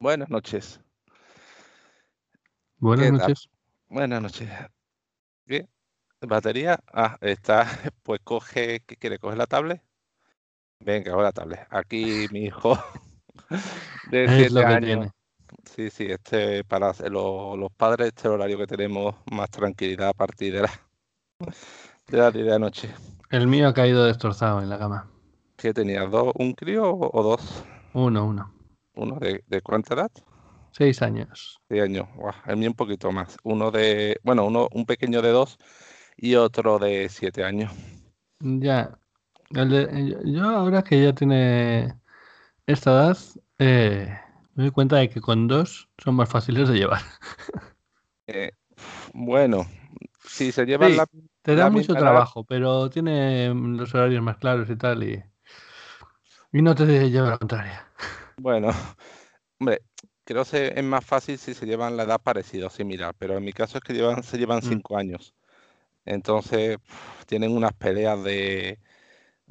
Buenas noches. Buenas noches. Buenas noches. ¿Qué? ¿Batería? Ah, está. Pues coge. ¿Qué quiere? ¿Coge la tablet? Venga, coge la tablet. Aquí mi hijo de Es 7 lo que años. tiene. Sí, sí, este para los, los padres, este horario que tenemos más tranquilidad a partir de la de las 10 de la noche. El mío ha caído destrozado en la cama. ¿Qué tenías? ¿Dos, un crío o dos? Uno, uno. ¿Uno de, de cuánta edad? Seis años. 10 años. Guau, el mío un poquito más. Uno de, bueno, uno, un pequeño de dos y otro de 7 años. Ya. El de- yo- yo ahora que ya tiene esta edad, eh, me doy cuenta de que con dos son más fáciles de llevar. Eh, bueno, si se llevan Sí, la, Te la da mucho edad, trabajo, pero tiene los horarios más claros y tal, y, y no te lleva la contraria. Bueno, hombre, creo que es más fácil si se llevan la edad parecida o similar, pero en mi caso es que llevan, se llevan Mm. 5 años. Entonces, tienen unas peleas de,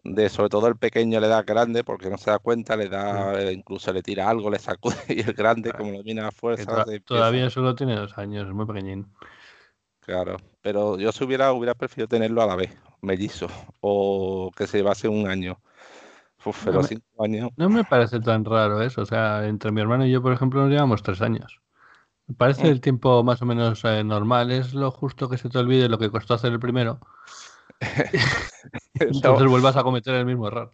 de, sobre todo el pequeño le da grande porque no se da cuenta, le da, eh, incluso le tira algo, le sacude y el grande, como lo viene a fuerza, empieza. todavía solo tiene dos años, es muy pequeñín. Claro, pero yo si hubiera, hubiera preferido tenerlo a la vez, mellizo, o que se llevase un año. Uf, No me, cinco años, no me parece tan raro eso. O sea, entre mi hermano y yo, por ejemplo, nos llevamos tres años. Me parece mm, el tiempo más o menos eh, normal. Es lo justo que se te olvide lo que costó hacer el primero. Entonces vuelvas a cometer el mismo error.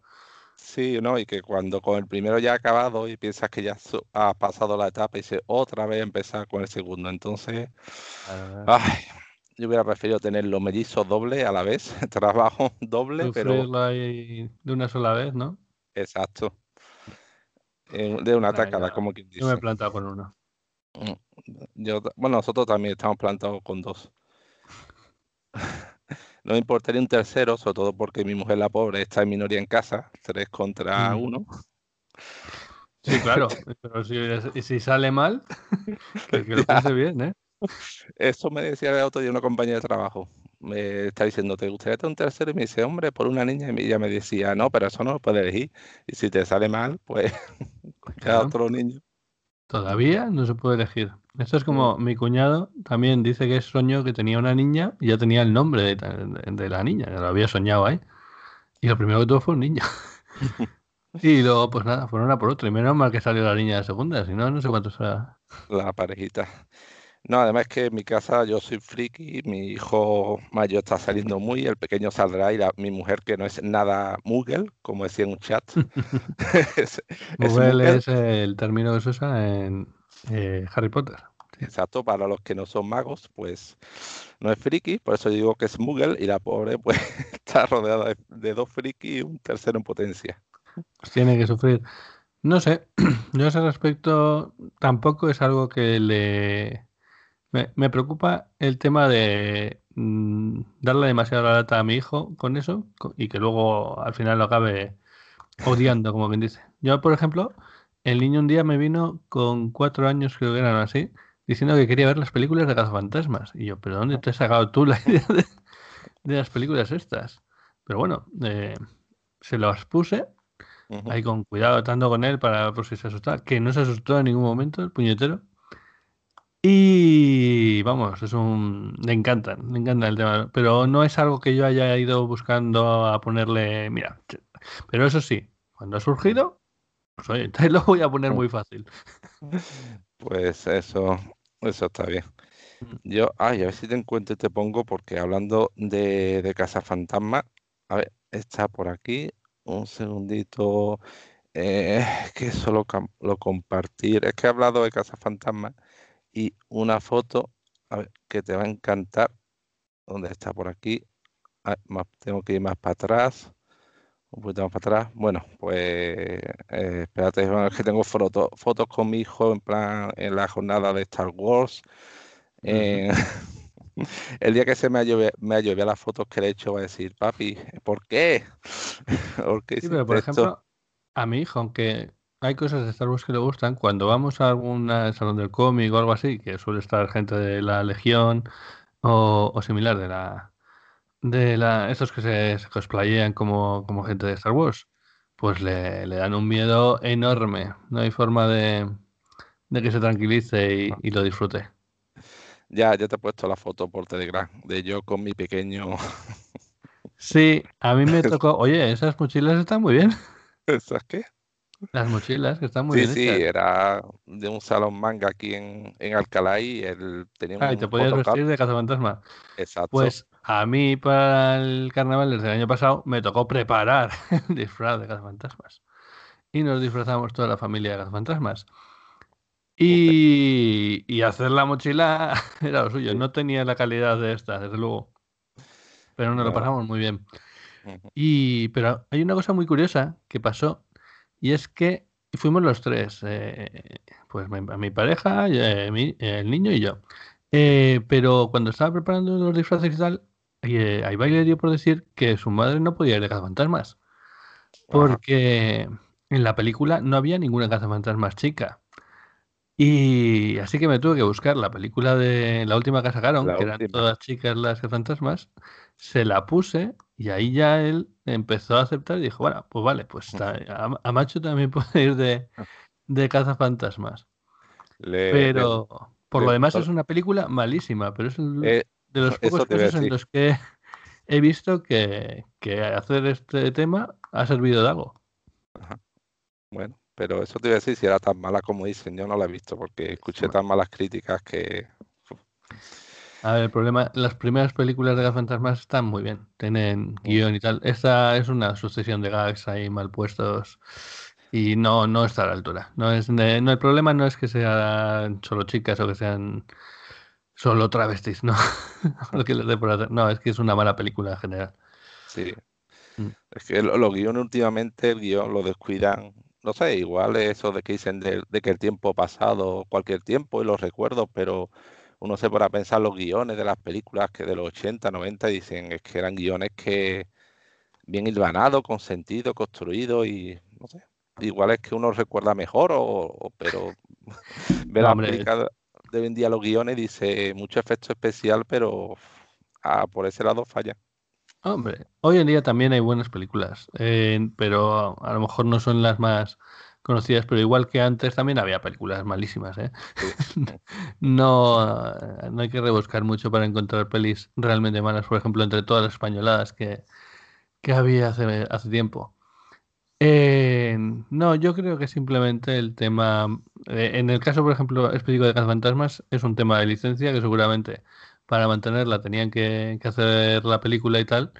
sí, ¿no? Y que cuando con el primero ya ha acabado y piensas que ya su- ha pasado la etapa y dice otra vez empezar con el segundo. Entonces, ay, yo hubiera preferido tener los mellizos doble a la vez, trabajo doble, pero ahí de una sola vez, ¿no? exacto, en- de una tacada, como quien yo me he dice. plantado con uno. Mm, Yo, bueno, nosotros también estamos plantados con dos. No me importaría un tercero, sobre todo porque mi mujer, la pobre, está en minoría en casa, tres contra uno. Sí, claro. Pero si, si sale mal, que, que lo piense bien, ¿eh? Eso me decía el otro día una compañera de trabajo. Me está diciendo, ¿te gustaría tener un tercero? Y me dice, hombre, por una niña. Y ella me decía, no, pero eso no lo puedes elegir. Y si te sale mal, pues queda Claro. otro niño. Todavía no se puede elegir. Esto es Mm. como mi cuñado también dice que soñó que tenía una niña y ya tenía el nombre de, de- de la niña, que lo había soñado ahí. Y lo primero que tuvo fue un niño. Y luego, pues nada, fueron una por otra. Y menos mal que salió la niña de segunda, si no, no sé cuánto será. La parejita. No, además es que en mi casa yo soy friki, mi hijo mayor está saliendo muy, el pequeño saldrá y la- mi mujer que no es nada Moogle, como decía en un chat, es, Moogle, es el término que se usa en eh, Harry Potter. Exacto, para los que no son magos, pues no es friki, por eso digo que es Moogle y la pobre pues está rodeada de, de dos friki y un tercero en potencia. Pues tiene que sufrir. No sé, yo a ese respecto tampoco es algo que le... Me, me preocupa el tema de mm, darle demasiada lata a mi hijo con eso y que luego al final lo acabe odiando, como quien dice. Yo, por ejemplo, el niño un día me vino con cuatro años, creo que eran así, diciendo que quería ver las películas de cazafantasmas. Y yo, ¿pero dónde te has sacado tú la idea de, de las películas estas? Pero bueno, eh, se las puse ahí con cuidado, tanto con él para por si se asustaba, que no se asustó en ningún momento el puñetero. Y vamos, es un. Le encantan, le encanta el tema. Pero no es algo que yo haya ido buscando a ponerle. Mira, pero eso sí, cuando ha surgido, pues oye, lo voy a poner muy fácil. Pues eso, eso está bien. Yo, ay, a ver si te encuentro y te pongo, porque hablando de, de Cazafantasma, a ver, está por aquí, un segundito, eh, que eso lo, compartir, es que he hablado de Cazafantasma y una foto, a ver, que te va a encantar, ¿dónde está por aquí? Ah, más- tengo que ir más para atrás, un poquito más para atrás, bueno, pues, eh, espérate, bueno, es que tengo foto- fotos con mi hijo en plan, en la jornada de Star Wars, eh, el día que se me ha llovido, me ha llovido las fotos que le he hecho, va a decir, papi, ¿por qué? ¿Por qué Sí, pero por esto? ejemplo, a mi hijo, aunque hay cosas de Star Wars que le gustan, cuando vamos a algún salón del cómic o algo así, que suele estar gente de la Legión o, o similar de la de la estos que se, se cosplayean como, como gente de Star Wars, pues le, le dan un miedo enorme. No hay forma de, de que se tranquilice y, lo disfrute. Ya, ya te he puesto la foto por Telegram de yo con mi pequeño. Sí, a mí me tocó. Oye, esas mochilas están muy bien. ¿Esas qué? Las mochilas, que están muy bien. Sí, sí, era de un salón manga aquí en, en Alcalá y él tenía ah, y te podías vestir de cazafantasma. Exacto. Pues a mí para el carnaval desde el año pasado me tocó preparar el disfraz de cazafantasmas. Y nos disfrazamos toda la familia de cazafantasmas. Y, y hacer la mochila era lo suyo. No tenía la calidad de esta, desde luego. Pero nos lo pasamos muy bien. Y, pero hay una cosa muy curiosa que pasó y es que fuimos los tres, eh, pues mi, mi pareja, eh, el niño y yo. Eh, pero cuando estaba preparando los disfraces y tal, ahí baile dio por decir que su madre no podía ir de cazafantasmas. Porque en la película no había ninguna cazafantasmas chica. Y así que me tuve que buscar la película de la última que sacaron, que eran todas chicas las cazafantasmas, se la puse y ahí ya él empezó a aceptar y dijo, bueno, pues vale, pues a, Macho también puede ir de, ah. de cazafantasmas. pero por lo demás es una película malísima, pero es eh, de los pocos casos en los que he visto que, hacer este tema ha servido de algo. Bueno, pero eso te iba a decir, si era tan mala como dicen, yo no la he visto porque escuché tan malas críticas que a ver, el problema, las primeras películas de fantasmas están muy bien, tienen guion y tal. Esta es una sucesión de gags ahí mal puestos y no, no está a la altura. No es no, el problema no es que sean solo chicas o que sean solo travestis, no. Que. No, es que es una mala película en general. Sí. Mm. Es que los guiones últimamente, el guion lo descuidan. No sé, igual eso de que dicen de, de que el tiempo pasado, cualquier tiempo y los recuerdos, pero uno se pone a pensar los guiones de las películas que de los 80, 90 dicen es que eran guiones que bien hilvanados, con sentido, construidos y no sé. Igual es que uno recuerda mejor, o, pero ve la película de hoy en día los guiones dice mucho efecto especial, pero ah, por ese lado falla. Hombre, hoy en día también hay buenas películas, eh, pero a lo mejor no son las más conocidas, pero igual que antes también había películas malísimas. ¿eh? no, no hay que rebuscar mucho para encontrar pelis realmente malas, por ejemplo, entre todas las españoladas que, que había hace, hace tiempo. Eh, no, yo creo que simplemente el tema, eh, en el caso, por ejemplo, específico de Fantasmas, es un tema de licencia que seguramente para mantenerla tenían que, que hacer la película y tal.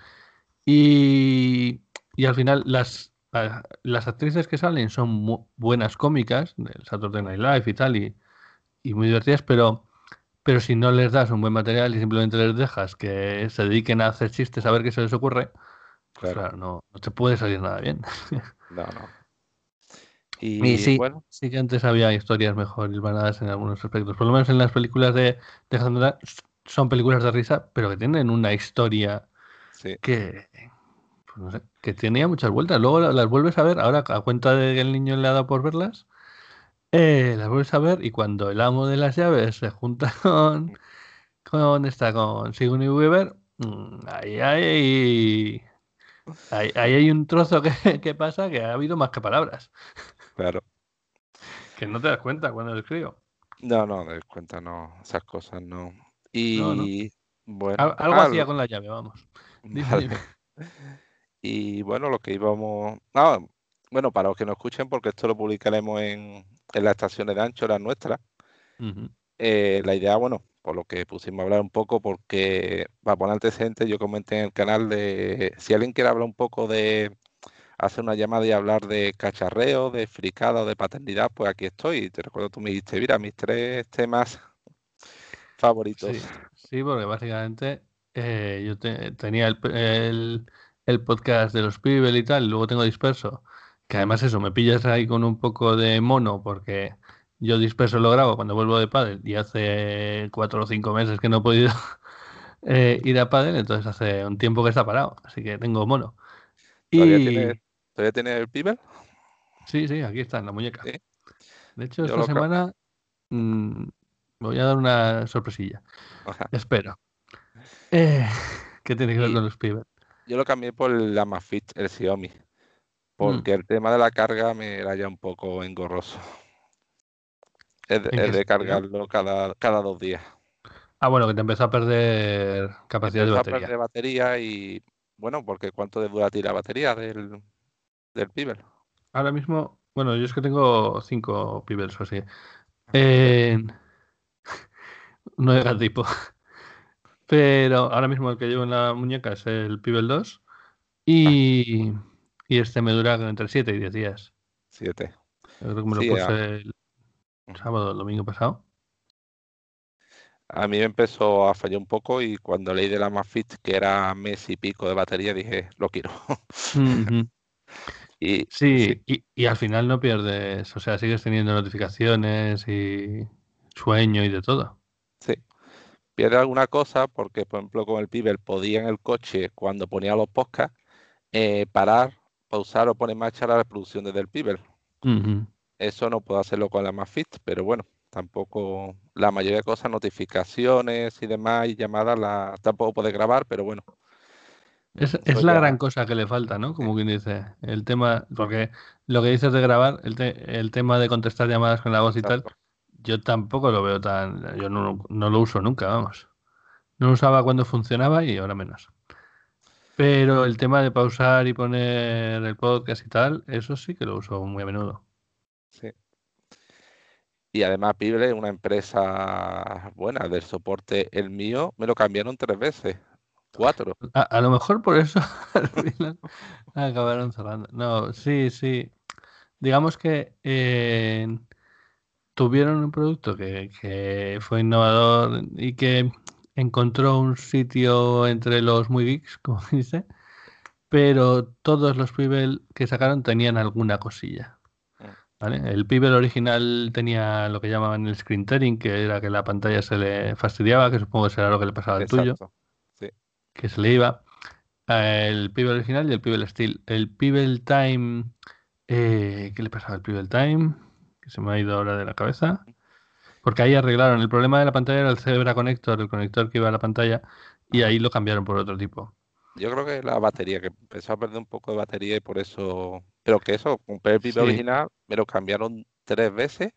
Y, y al final las, las actrices que salen son buenas cómicas, del Saturday Night Live y tal, y, muy divertidas, pero, pero si no les das un buen material y simplemente les dejas que se dediquen a hacer chistes a ver qué se les ocurre, pues claro, no, no, te puede salir nada bien. No, no. Y, sí, bueno. sí que antes había historias mejor hilvanadas en algunos aspectos. Por lo menos en las películas de, de son películas de risa, pero que tienen una historia que, que tenía muchas vueltas. Luego las vuelves a ver, ahora a cuenta de que el niño le ha dado por verlas, eh, las vuelves a ver y cuando el amo de las llaves se junta con, con esta, con Sigourney Weaver, mm, ahí hay, ahí, hay un trozo que, pasa que ha habido más que palabras. Claro. Que no te das cuenta cuando lo escribo. No, no, te das cuenta, no, esas cosas no. Y bueno. algo hacía con la llave, vamos. Y bueno, lo que íbamos. Ah, bueno, para los que nos escuchen, porque esto lo publicaremos en, en las estaciones de ancho, las nuestras. Eh, la idea, bueno, por lo que pusimos a hablar un poco, porque para poner antecedentes, yo comenté en el canal de si alguien quiere hablar un poco de hacer una llamada y hablar de cacharreo, de fricada o de paternidad, pues aquí estoy. Te recuerdo, tú me dijiste, mira, mis tres temas favoritos. Sí, porque básicamente eh, yo tenía el el podcast de los pibes y tal, luego tengo disperso, que además eso, me pillas ahí con un poco de mono porque yo disperso lo grabo cuando vuelvo de pádel y hace cuatro o cinco meses que no he podido eh, ir a pádel, entonces hace un tiempo que está parado, así que tengo mono. ¿Todavía, y... tiene, tiene el pibel? Sí, sí, aquí está, en la muñeca. De hecho, esta semana mm, voy a dar una sorpresilla. Espero. Eh, ¿Qué tiene que ver con los pibes? Yo lo cambié por el Amazfit, el Xiaomi. Mm. Porque el tema de la carga me era ya un poco engorroso. Es, de, cargarlo cada, cada dos días. Ah, bueno, que te empezó a perder capacidad de batería. a perder batería y, bueno, porque ¿cuánto dura ti la batería del, del Pibel? Ahora mismo, bueno, yo es que tengo cinco Pibels o así. Eh, no de tipo. Pero ahora mismo el que llevo en la muñeca es el Pibel 2 y, y este me dura entre 7 y 10 días. 7. Creo que me lo puse el sábado, el domingo pasado. A mí me empezó a fallar un poco y cuando leí de la Mafit que era mes y pico de batería dije, lo quiero. y, sí, Y, y, al final no pierdes, o sea, sigues teniendo notificaciones y sueño y de todo. Sí. Pierde alguna cosa porque, por ejemplo, con el Pibel podía en el coche, cuando ponía los podcasts, eh, parar, pausar o poner marcha la reproducción desde el Pibel. Eso no puedo hacerlo con la Mafit, pero bueno, tampoco la mayoría de cosas, notificaciones y demás y llamadas, la, tampoco puede grabar, pero bueno. Es, la gran cosa que le falta, ¿no? Como quien dice, el tema, porque lo que dices de grabar, el, el tema de contestar llamadas con la voz y tal, yo tampoco lo veo tan, yo no, no lo uso nunca, vamos. No lo usaba cuando funcionaba y ahora menos. Pero el tema de pausar y poner el podcast y tal, eso sí que lo uso muy a menudo. Sí. Y además Pible una empresa buena del soporte. El mío me lo cambiaron tres veces, cuatro. A, lo mejor por eso al final acabaron cerrando. No, sí, sí. Digamos que eh, tuvieron un producto que, que, fue innovador y que encontró un sitio entre los muy geeks, como dice, pero todos los Pibel que sacaron tenían alguna cosilla. El Pibel original tenía lo que llamaban el screen tearing, que era que la pantalla se le fastidiaba, que supongo que será lo que le pasaba al tuyo. Que se le iba. El Pibel original y el Pibel Steel. El Pibel Time. Eh, ¿Qué le pasaba al Pibel Time? Que se me ha ido ahora de la cabeza. Porque ahí arreglaron. El problema de la pantalla era el Zebra Connector, el conector que iba a la pantalla, y ahí lo cambiaron por otro tipo. Yo creo que la batería, que empezó a perder un poco de batería y por eso. Pero que eso, compré el Piper original, me lo cambiaron tres veces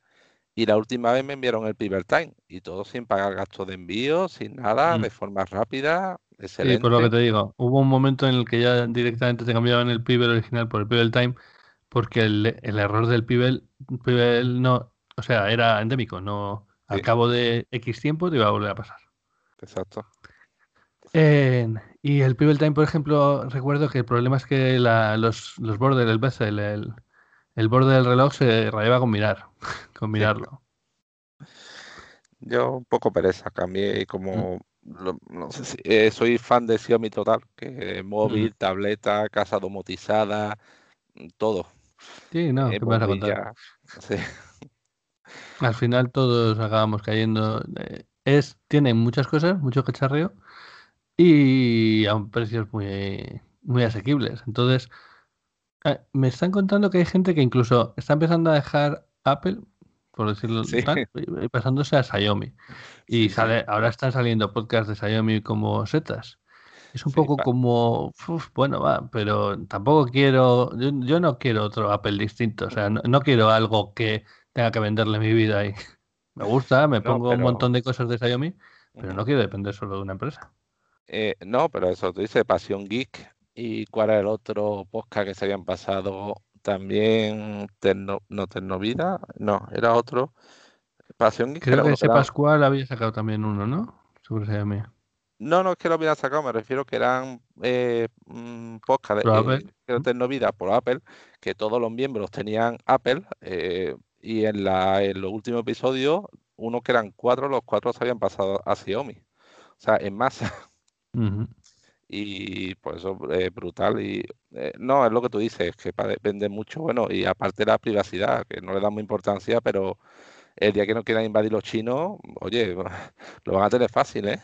y la última vez me enviaron el Piper Time y todo sin pagar gastos de envío, sin nada, mm. de forma rápida. Excelente. Sí, por lo que te digo, hubo un momento en el que ya directamente te cambiaban el Piper original por el Piper Time porque el, error del Piper, no, o sea, era endémico, no al cabo de X tiempo te iba a volver a pasar. Exacto y el Pibel Time, por ejemplo, recuerdo que el problema es que los, los bordes, el bezel, el, el borde del reloj se rayaba con mirar, con mirarlo. Yo un poco pereza, cambié como, mm. no sé si, eh, soy fan de Xiaomi total, que móvil, mm. tableta, casa domotizada, todo. Sí, no, eh, ¿qué vas a contar? Al final todos acabamos cayendo. Eh, es, tiene muchas cosas, mucho cacharreo, y a precios muy, muy asequibles. Entonces, eh, me están contando que hay gente que incluso está empezando a dejar Apple, por decirlo tal, y pasándose a Xiaomi. Y sale, ahora están saliendo podcasts de Xiaomi como setas. Es un poco como, bueno, va, pero tampoco quiero, yo, no quiero otro Apple distinto, o sea, no, quiero algo que tenga que venderle mi vida y me gusta, me pongo un montón de cosas de Xiaomi, pero no quiero depender solo de una empresa. Eh, no, pero eso tú dices Pasión Geek. ¿Y cuál era el otro podcast que se habían pasado? También Terno, no Ternovida, no, era otro. Pasión Geek. Creo que ese Pascual había sacado también uno, ¿no? Sobre Xiaomi. No, no es que lo hubiera sacado, me refiero que eran eh, podcast de eh, por Apple, que todos los miembros tenían Apple, eh, y en, la, en los últimos episodios, uno que eran cuatro, los cuatro se habían pasado a Xiaomi. O sea, en masa. Y por eso es brutal. Y eh, no, es lo que tú dices, que depende mucho, bueno, y aparte la privacidad, que no le damos importancia, pero el día que no quieran invadir los chinos, oye, lo van a tener fácil, ¿eh?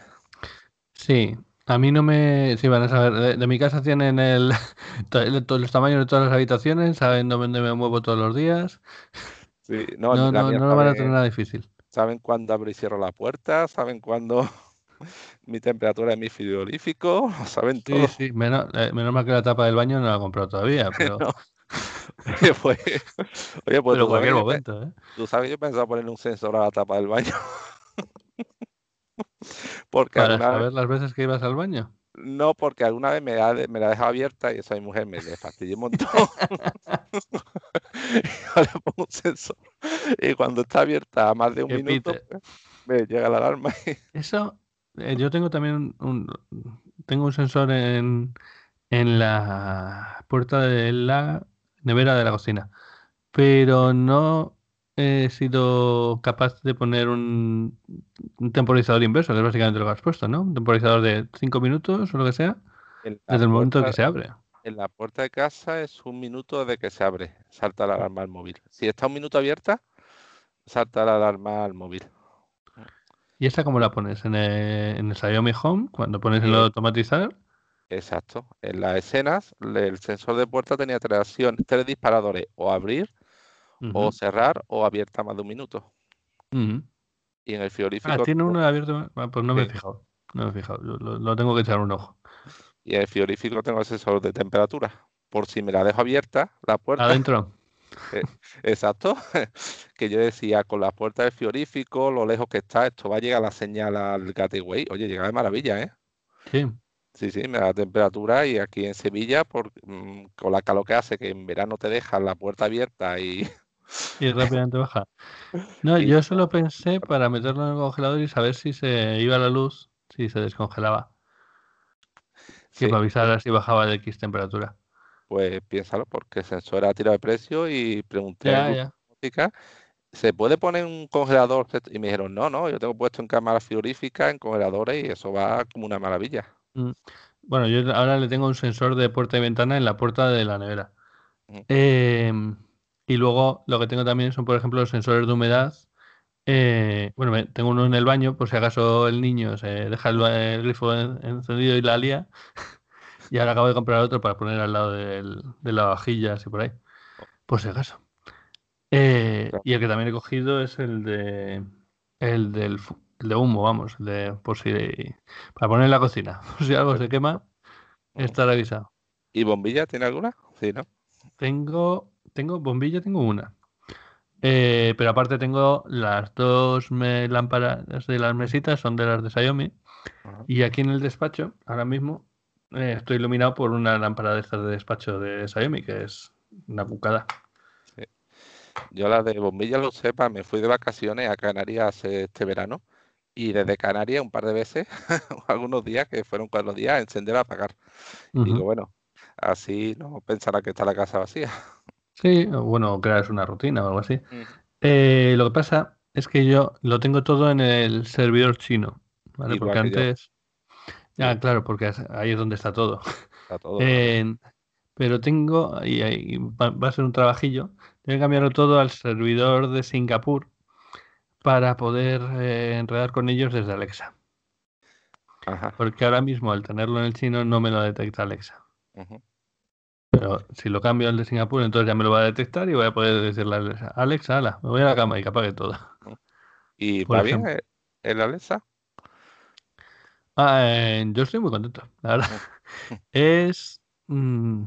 Sí, a mí no me. Sí, van a saber. De, mi casa tienen el, los tamaños de todas las habitaciones, saben dónde me muevo todos los días. Sí, no, no, no, no lo van a tener nada difícil. Saben cuándo abro y cierro la puerta, saben cuándo mi temperatura de mi frigorífico, saben todo. Sí, sí, menos, eh, menos mal que la tapa del baño no la he comprado todavía, pero... Oye, pues, oye, pues Pero cualquier sabes, momento, ¿eh? tú sabes que yo pensaba ponerle un sensor a la tapa del baño. Porque Para alguna vez, las veces que ibas al baño. no, porque alguna vez me, ha- me la ha dejado abierta y esa mi mujer me fastidió un montón. y le pongo un sensor. Y cuando está abierta a más de un Que minuto, pite. pues, me llega la alarma. y- Eso, eh, yo tengo también un, tengo un sensor en, en la puerta de la nevera de la cocina, pero no he sido capaz de poner un, un temporizador inverso, que es básicamente lo que has puesto, ¿no? Un temporizador de 5 minutos o lo que sea, desde el momento que se abre. En la puerta de casa es un minuto desde que se abre, salta la alarma al móvil. Si está un minuto abierta, salta la alarma al móvil. ¿Y esta cómo la pones? ¿En el, en el Xiaomi Home? Cuando pones el Eh, automatizar. Exacto. En las escenas, el sensor de puerta tenía tres acciones, tres disparadores, o abrir, o cerrar, o abierta más de un minuto. Y en el Ah, frigorífico, tiene uno abierto. Ah, Pues no me he fijado. No me he fijado. Lo, lo- lo tengo que echar un ojo. y en el frigorífico tengo el sensor de temperatura. Por si me la dejo abierta, la puerta, Adentro. exacto, que yo decía, con la puerta del frigorífico, lo lejos que está, esto va a llegar la señal al gateway. Oye, llega de maravilla, ¿eh? Sí. Sí, sí, me da temperatura y aquí en Sevilla, por, mm, con la calor que hace, que en verano te dejan la puerta abierta y Y rápidamente baja. No, yo solo pensé para meterlo en el congelador y saber si se iba la luz, si se descongelaba. Que sí, me avisara si bajaba de X temperatura. pues piénsalo, porque el sensor ha tirado de precio y pregunté Ya, ya. Domótica, ¿se puede poner un congelador? Y me dijeron, no, no, yo tengo puesto en cámaras frigoríficas, en congeladores y eso va como una maravilla. Mm. Bueno, yo ahora le tengo un sensor de puerta y ventana en la puerta de la nevera. Em, y luego lo que tengo también son, por ejemplo, los sensores de humedad. Eh, bueno, tengo uno en el baño, por si acaso el niño se deja el, el grifo en- encendido y la lía. Y ahora acabo de comprar otro para poner al lado del, de lavavajillas y por ahí. Por si acaso. Eh, y el que también he cogido es el de el del el de humo, vamos, el de por si para poner en la cocina. Por si algo se quema, estar avisado. ¿Y bombilla tiene alguna? Sí, ¿no? Tengo, tengo bombilla, tengo una. Eh, pero aparte tengo las dos me- lámparas de las mesitas, son de las de Xiaomi. Ajá. Y aquí en el despacho, ahora mismo, eh, estoy iluminado por una lámpara de estas de despacho de Xiaomi, que es una bucada. Yo la de bombilla lo sepa, me fui de vacaciones a Canarias este verano y desde Canarias un par de veces, algunos días, que fueron cuatro días, a encender a apagar. Digo, Ujú. bueno, así no pensará que está la casa vacía. Sí, o bueno, creas una rutina o algo así. Eh, lo que pasa es que yo lo tengo todo en el servidor chino, ¿vale? Igual Porque antes... Ah, Sí. claro, porque ahí es donde está todo. Está todo. Pero tengo, y, ahí va, a ser un trabajillo, tengo que cambiarlo todo al servidor de Singapur para poder eh, enredar con ellos desde Alexa. Ajá. Porque ahora mismo al tenerlo en el chino no me lo detecta Alexa. ujú. Pero si lo cambio al de Singapur, entonces ya me lo va a detectar y voy a poder decirle a Alexa, Alexa, ala, me voy a la cama y que apague todo. ¿Y Por va bien el, el Alexa? Ah, eh, yo estoy muy contento, la verdad. Ujú. Es, mm,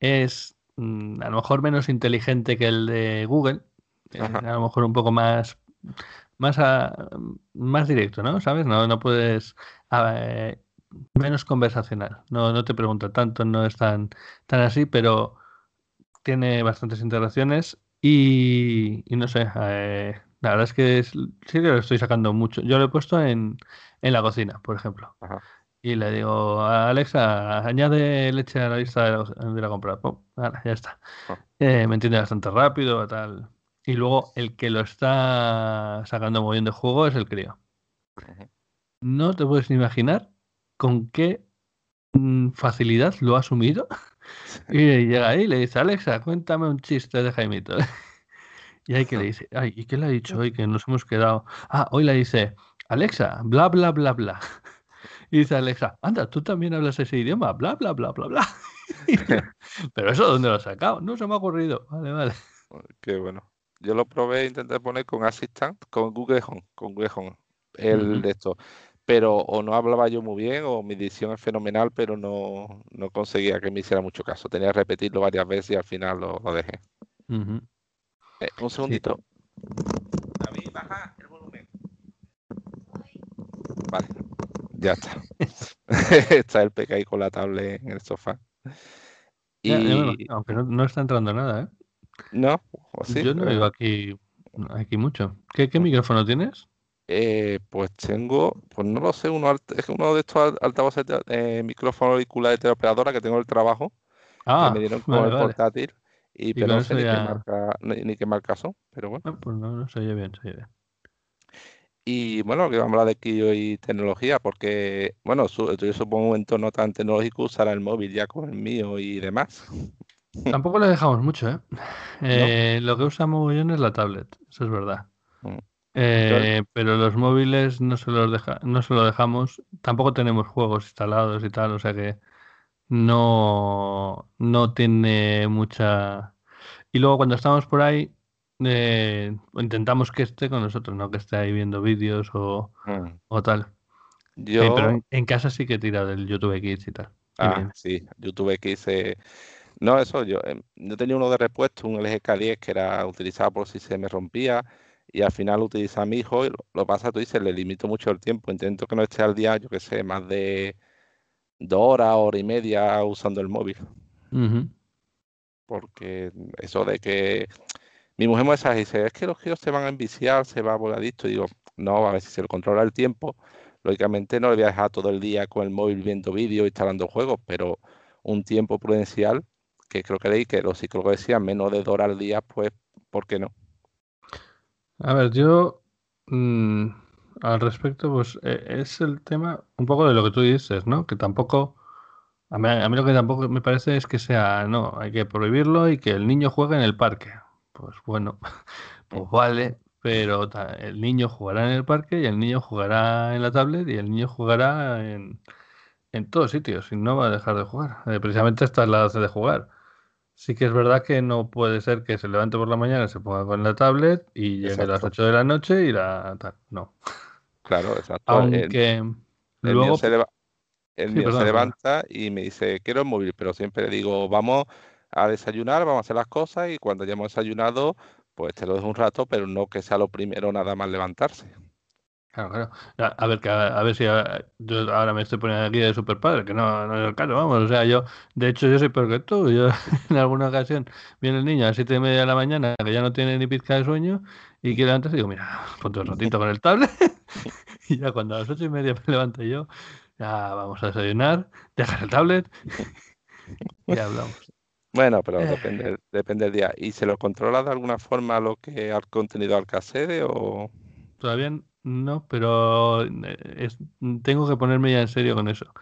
es mm, a lo mejor menos inteligente que el de Google, eh, a lo mejor un poco más, más, a- más directo, ¿no? ¿Sabes? No, no puedes, a- eh, menos conversacional, no, no te pregunta tanto, no es tan, tan así, pero tiene bastantes interacciones y, y no sé, eh, la verdad es que es- sí que lo estoy sacando mucho. Yo lo he puesto en, en la cocina, por ejemplo. Ajá. Y le digo, Alexa, añade leche a la lista de la, de la compra. Pum, ya está. Ah. Eh, me entiende bastante rápido, tal. Y luego el que lo está sacando muy bien de juego es el crío. No te puedes ni imaginar con qué mm, facilidad lo ha asumido. Y llega ahí y le dice, Alexa, cuéntame un chiste de Jaimito. Y ahí que le dice, ay, ¿y qué le ha dicho hoy? Que nos hemos quedado. Ah, hoy le dice, Alexa, bla, bla, bla, bla. Y dice Alexa, anda, tú también hablas ese idioma, bla, bla, bla, bla, bla. Pero eso, ¿dónde lo has sacado? No se me ha ocurrido. Vale, vale. Qué bueno. Yo lo probé, intenté poner con Assistant, con Google Home, con Google Home, el de esto. Pero o no hablaba yo muy bien o mi dicción es fenomenal, pero no, no conseguía que me hiciera mucho caso. Tenía que repetirlo varias veces y al final lo, dejé. Eh, un segundito. David, baja el volumen. Vale, ya está. está el PK ahí con la tablet en el sofá. Y... aunque no, está entrando nada, ¿eh? No, Yo no digo aquí, aquí mucho. ¿Qué, qué micrófono tienes? Eh, pues tengo, pues no lo sé, uno, es uno de estos altavoces eh, micrófono auricular de teleoperadora que tengo en el trabajo. Ah, que me dieron con el portátil. Y, pero no sé ni, qué marca, ni, qué marca son, pero bueno. Ah, pues no, no se oye bien, se oye bien. Y bueno, que vamos a hablar de aquí hoy tecnología, porque, bueno, yo supongo un entorno tan tecnológico usará el móvil ya con el mío y demás. Tampoco le dejamos mucho, ¿eh? eh lo que usamos bien es la tablet, eso es verdad. Mm. Eh, pero los móviles no se los deja, no se lo dejamos. Tampoco tenemos juegos instalados y tal, o sea que no, no tiene mucha. Y luego cuando estamos por ahí, eh, intentamos que esté con nosotros, no que esté ahí viendo vídeos o, mm. tal. Yo... Eh, pero en, casa sí que tira del YouTube Kids y tal. Ah, sí, YouTube Kids. No, eso, yo, yo tenía uno de repuesto, un LG K10 que era utilizado por si se me rompía y al final utiliza a mi hijo y lo, pasa, tú dices, le limito mucho el tiempo, intento que no esté al día, yo que sé, más de dos horas, hora y media usando el móvil. Porque eso de que mi mujer me dice, es que los giros se van a enviciar, se va a voladito, y digo, no, a ver si se lo controla el tiempo, lógicamente no le voy a dejar todo el día con el móvil viendo vídeos, instalando juegos, pero un tiempo prudencial, que creo que leí que los psicólogos decían menos de dos horas al día, pues, ¿por qué no? A ver, yo mm, al respecto, pues e, es el tema un poco de lo que tú dices, ¿no? Que tampoco, a mí, a lo que tampoco me parece es que sea, no, hay que prohibirlo y que el niño juegue en el parque. Pues bueno, pues vale, pero el niño jugará en el parque y el niño jugará en la tablet y el niño jugará en, en todos sitios y no va a dejar de jugar. Eh, precisamente esta es la de jugar. Sí que es verdad que no puede ser que se levante por la mañana, se ponga con la tablet y llegue a las 8 de la noche y la tal. No. Claro, exacto. Aunque el, mío se, levanta y me dice, quiero el móvil, pero siempre le digo, vamos a desayunar, vamos a hacer las cosas y cuando hayamos desayunado, pues te lo dejo un rato, pero no que sea lo primero nada más levantarse. Claro, claro. A, ver, que a, ver si yo ahora me estoy poniendo aquí de super padre, que no, no es el caso, vamos. O sea, yo, de hecho, yo soy peor que tú. Yo, en alguna ocasión, viene el niño a las siete y media de la mañana, que ya no tiene ni pizca de sueño, y quiere levantarse, digo, mira, ponte un ratito con el tablet. y ya cuando a las ocho y media me levanto yo, ya vamos a desayunar, dejas el tablet y hablamos. Bueno, pero eh. depende, depende del día. ¿Y se lo controla de alguna forma lo que al contenido al casere o...? Todavía no, pero eh, tengo que ponerme ya en serio con eso.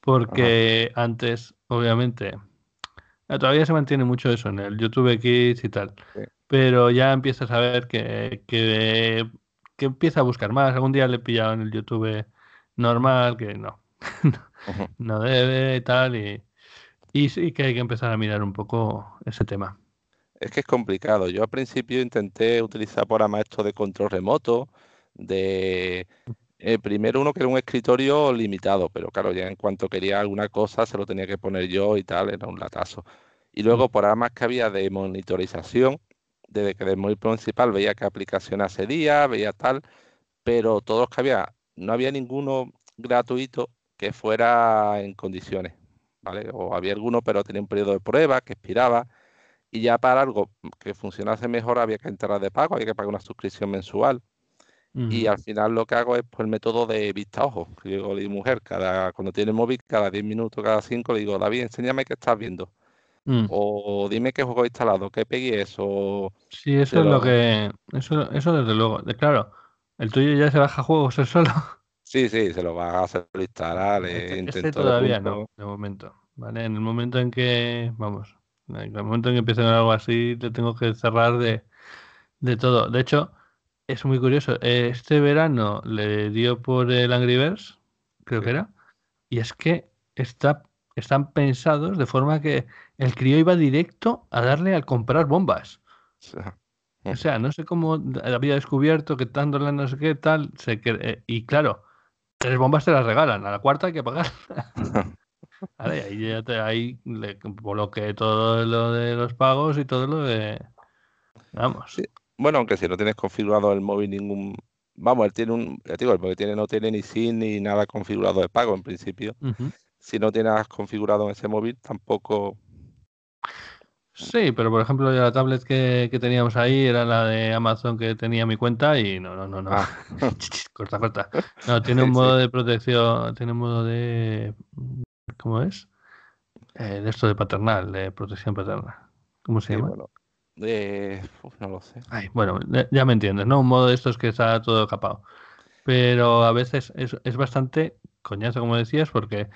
Porque antes, obviamente, eh, todavía se mantiene mucho eso en el YouTube Kids y tal. Pero ya empiezas a ver que, que, empieza a buscar más. Algún día le he pillado en el YouTube normal, que no, no debe y tal. Y, y sí que hay que empezar a mirar un poco ese tema. Es que es complicado. Yo al principio intenté utilizar programa esto de control remoto de eh, primero uno que era un escritorio limitado, pero claro, ya en cuanto quería alguna cosa se lo tenía que poner yo y tal, era un latazo. Y luego por más que había de monitorización, desde que del móvil principal veía qué aplicación hace día, veía tal, pero todos que había, no había ninguno gratuito que fuera en condiciones, ¿vale? O había alguno, pero tenía un periodo de prueba que expiraba, y ya para algo que funcionase mejor había que entrar de pago, había que pagar una suscripción mensual. Y al final lo que hago es pues, el método de vista ojo. Yo digo, mi mujer, cada, cuando tiene el móvil, cada 10 minutos, cada 5, le digo, David, enséñame qué estás viendo. Mm. O dime qué juego he instalado, qué pegué eso. Sí, eso es lo que. Eso, eso desde luego. claro, el tuyo ya se baja juegos él solo. Sí, sí, se lo va a hacer instalar. Eh, este, todavía no, de momento. ¿vale? En el momento en que. Vamos. En el momento en que empiece algo así, le tengo que cerrar de, de todo. De hecho es muy curioso. Este verano le dio por el Angry Birds, creo que era, y es que está, están pensados de forma que el crío iba directo a darle al comprar bombas. O sea, no sé cómo había descubierto que dándole no sé qué tal, se, eh, y claro, tres bombas te las regalan, a la cuarta hay que pagar. vale, ahí ya te, ahí le bloqueé todo lo de los pagos y todo lo de. Vamos. Bueno, aunque si no tienes configurado el móvil ningún. Vamos, él tiene un. Ya digo, el tiene, no tiene ni SIM ni nada configurado de pago en principio. Si no tienes configurado en ese móvil, tampoco Sí, pero por ejemplo la tablet que, teníamos ahí era la de Amazon que tenía mi cuenta y no, no, no, no. Ah. corta, corta. No, tiene un modo de protección, tiene un modo de... ¿Cómo es? Eh, de esto de paternal, de protección paternal. ¿Cómo se llama? Bueno, eh, no lo sé. Ay, bueno, ya me entiendes, ¿no? Un modo de estos que está todo capado. Pero a veces es, es bastante coñazo, como decías, porque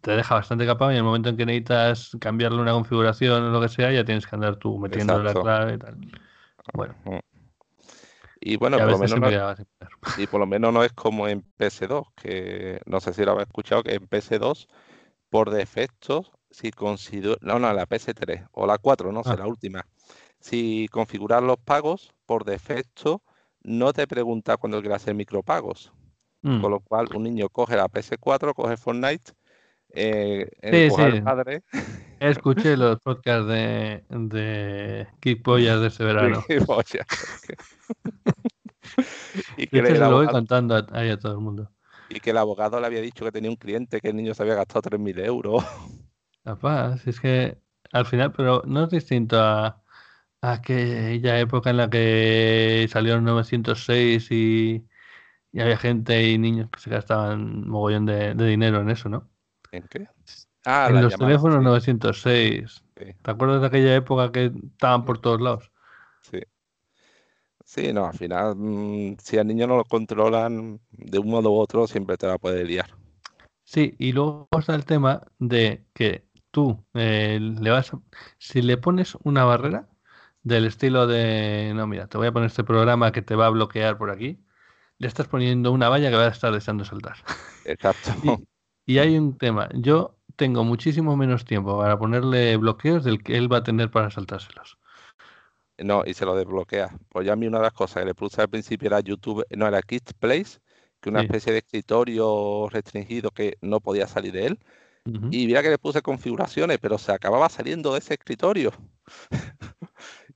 te deja bastante capado y en el momento en que necesitas cambiarle una configuración o lo que sea, ya tienes que andar tú metiendo la clave y tal. Bueno. Y bueno, por lo menos no, y por lo menos no es como en PS2, que no sé si lo habéis escuchado, que en PS2, por defecto, si considero, no, no, la PS3 o la 4, no sé, ah. la última, si configuras los pagos, por defecto, no te pregunta cuando quieras hacer micropagos. Mm. Con lo cual, un niño coge la PS4, coge Fortnite eh, sí, sí. Padre. Escuché los podcasts de, de Kick Pollas de ese verano. y que le, lo voy contando ahí a todo el mundo. Y que el abogado le había dicho que tenía un cliente que el niño se había gastado 3.000 euros. Capaz, es que al final, pero no es distinto a, aquella época en la que salió el 906 y, y, había gente y niños que se gastaban mogollón de dinero en eso, ¿no? ¿En qué? Ah, en los teléfonos 906. ¿Te acuerdas de aquella época que estaban por todos lados? Sí. Sí, no, al final, mm, si al niño no lo controlan de un modo u otro, siempre te va a poder liar. Sí, y luego está el tema de que tú eh, le vas, si le pones una barrera del estilo de, no, mira, te voy a poner este programa que te va a bloquear por aquí, le estás poniendo una valla que va a estar deseando saltar. Exacto. Y hay un tema, yo tengo muchísimo menos tiempo para ponerle bloqueos del que él va a tener para saltárselos. No, y se lo desbloquea. Pues ya a mí una de las cosas que le puse al principio era YouTube, no era Kids Place, que una especie de escritorio restringido que no podía salir de él. Y mira que le puse configuraciones, pero se acababa saliendo de ese escritorio.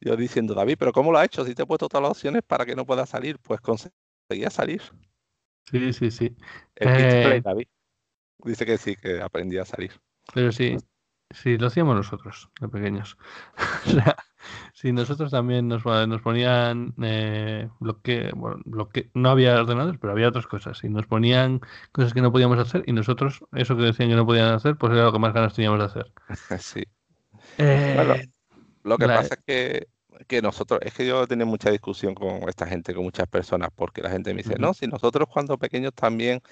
Yo diciendo, David, ¿pero cómo lo ha hecho? Si te he puesto todas las opciones para que no pueda salir, pues conseguía salir. Sí, sí, sí. El Kids Play, eh, David. Dice que sí, que aprendí a salir. Pero sí, sí, lo hacíamos nosotros, de pequeños. o sea, si nosotros también nos, nos ponían eh, bloque, bueno, bloque, no había ordenadores, pero había otras cosas. Y nos ponían cosas que no podíamos hacer y nosotros, eso que decían que no podían hacer, pues era lo que más ganas teníamos de hacer. sí. Eh, lo que pasa es que, que, nosotros, es que yo tenía mucha discusión con esta gente, con muchas personas, porque la gente me dice, no, si nosotros cuando pequeños también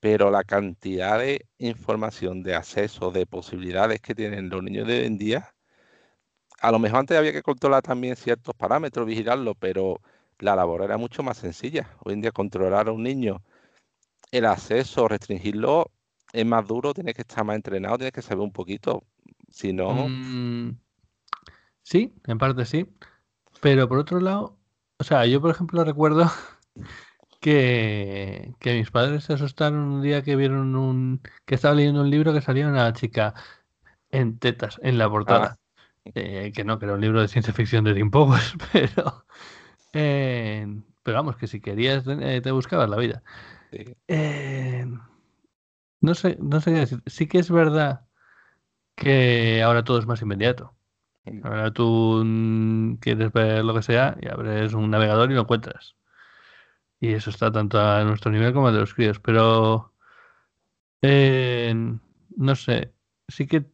pero la cantidad de información, de acceso, de posibilidades que tienen los niños de hoy en día, a lo mejor antes había que controlar también ciertos parámetros, vigilarlo, pero la labor era mucho más sencilla. Hoy en día controlar a un niño el acceso, restringirlo, es más duro, tienes que estar más entrenado, tienes que saber un poquito, si no... Mm, sí, en parte sí, pero por otro lado, o sea, yo por ejemplo recuerdo que, mis padres se asustaron un día que vieron un. que estaba leyendo un libro que salía una chica en tetas en la portada. Ah. Eh, que no, que era un libro de ciencia ficción de Tim pero. Eh, pero vamos, que si querías eh, te buscabas la vida. no sé, no sé qué decir. Sí que es verdad que ahora todo es más inmediato. Ahora tú mm, quieres ver lo que sea y abres un navegador y lo encuentras. Y eso está tanto a nuestro nivel como a de los críos. Pero eh, no sé, sí que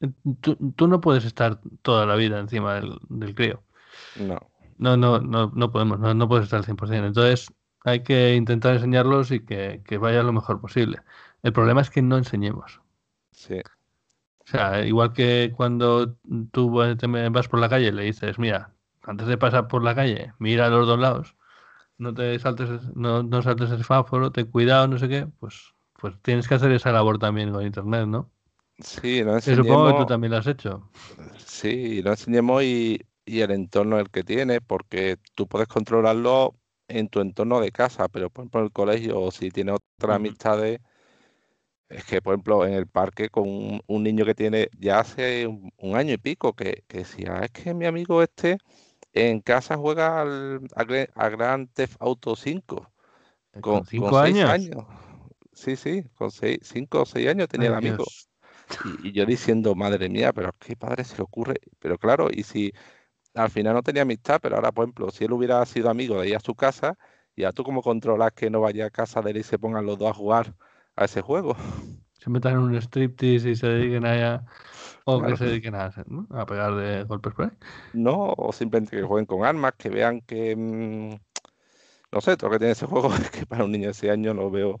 eh, tú, no puedes estar toda la vida encima del, del crío. No. No, no, no, no podemos, no, no puedes estar al 100%. Entonces hay que intentar enseñarlos y que, que vaya lo mejor posible. El problema es que no enseñemos. Sí. O sea, igual que cuando tú vas por la calle y le dices, mira, antes de pasar por la calle, mira a los dos lados no te saltes, no, no saltes el semáforo, ten cuidado, no sé qué, pues, pues tienes que hacer esa labor también con internet, ¿no? Sí, lo enseñemos. Supongo que tú también lo has hecho. Sí, lo enseñemos y, y el entorno el que tiene, porque tú puedes controlarlo en tu entorno de casa, pero por ejemplo en el colegio o si tienes otras amistades, es que por ejemplo en el parque con un, niño que tiene ya hace un, año y pico que, que decía, es que mi amigo este en casa juega al, a, Grand Theft Auto 5. Eh, con, cinco años? Sí, sí, con seis, cinco o seis años tenía el amigo. Y, yo diciendo, madre mía, pero qué padre se le ocurre. Pero claro, y si al final no tenía amistad, pero ahora, por ejemplo, si él hubiera sido amigo de ir a su casa, ya tú como controlas que no vaya a casa de él y se pongan los dos a jugar a ese juego. Se metan en un striptease y se dediquen a... O que se dediquen a, a pegar de golpes por ahí. No, o simplemente que jueguen con armas, que vean que... Mm, no sé, todo lo que tiene ese juego es que para un niño de ese año lo veo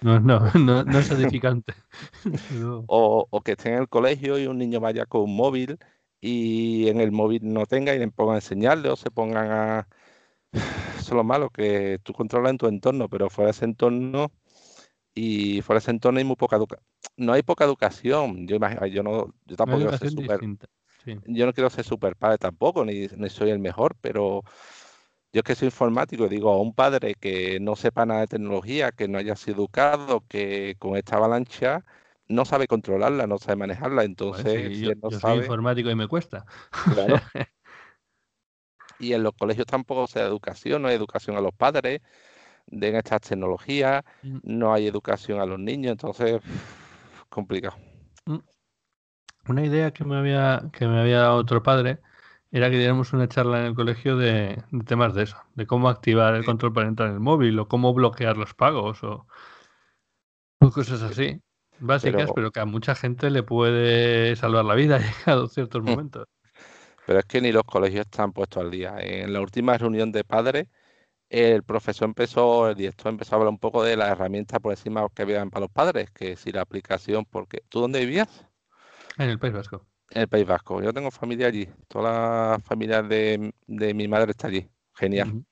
no, no, no, no es edificante. o, o, que esté en el colegio y un niño vaya con un móvil y en el móvil no tenga y le pongan a enseñarle o se pongan a... Eso es lo malo, que tú controlas en tu entorno, pero fuera de ese entorno y fuera ese entorno hay muy poca educación. No hay poca educación. Yo, yo, no, yo tampoco quiero ser super... Yo no quiero ser super padre tampoco, ni, ni soy el mejor, pero yo que soy informático, digo, a un padre que no sepa nada de tecnología, que no haya sido educado, que con esta avalancha no sabe controlarla, no sabe manejarla, pues entonces yo, soy informático y me cuesta. y en los colegios tampoco se da educación, no hay educación a los padres de estas tecnologías, mm. no hay educación a los niños, entonces complicado. Mm. Una idea que me había que me había dado otro padre era que diéramos una charla en el colegio de, temas de eso, de cómo activar el control parental en el móvil o cómo bloquear los pagos o, cosas así, básicas, pero, que a mucha gente le puede salvar la vida llegado ciertos momentos. Pero es que ni los colegios están puestos al día. En la última reunión de padres, el profesor empezó, el director empezó a hablar un poco de las herramientas por encima que habían para los padres, que si la aplicación, porque ¿tú dónde vivías? En el País Vasco. En el País Vasco. Yo tengo familia allí. Toda la familia de, mi madre está allí. Genial.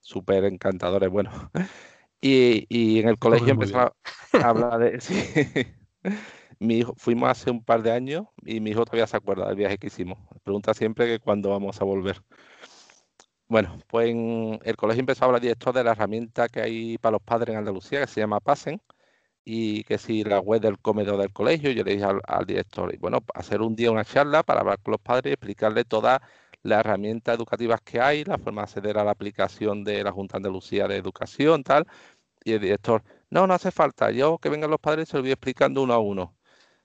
Súper encantadores, bueno. Y, y, en el colegio empezó a hablar de... Mi hijo, fuimos hace un par de años y mi hijo todavía se acuerda del viaje que hicimos. Pregunta siempre que cuándo vamos a volver. Bueno, pues en el colegio empezó a hablar directo de la herramienta que hay para los padres en Andalucía, que se llama Pasen, y que si la web del comedor del colegio, yo le dije al, director, y bueno, hacer un día una charla para hablar con los padres y explicarle todas las herramientas educativas que hay, la forma de acceder a la aplicación de la Junta de Andalucía de Educación, tal. Y el director, no, no hace falta, yo que vengan los padres se lo voy explicando uno a uno.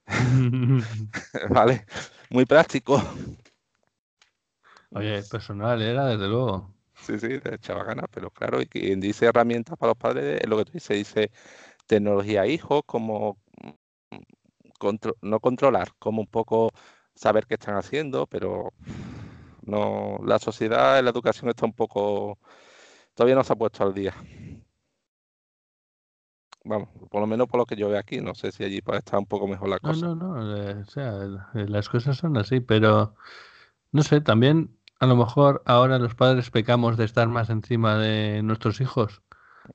vale, muy práctico. Oye, personal era, desde luego. Sí, sí, de echaba ganas, pero claro, y quien dice herramientas para los padres es lo que tú dices, dice tecnología hijos, como mm, no controlar, como un poco saber qué están haciendo, pero no la sociedad la educación está un poco todavía no se ha puesto al día. Vamos, por lo menos por lo que yo veo aquí, no sé si allí puede estar un poco mejor la cosa. No, no, no, eh, o sea, las cosas son así, pero no sé, también a lo mejor ahora los padres pecamos de estar más encima de nuestros hijos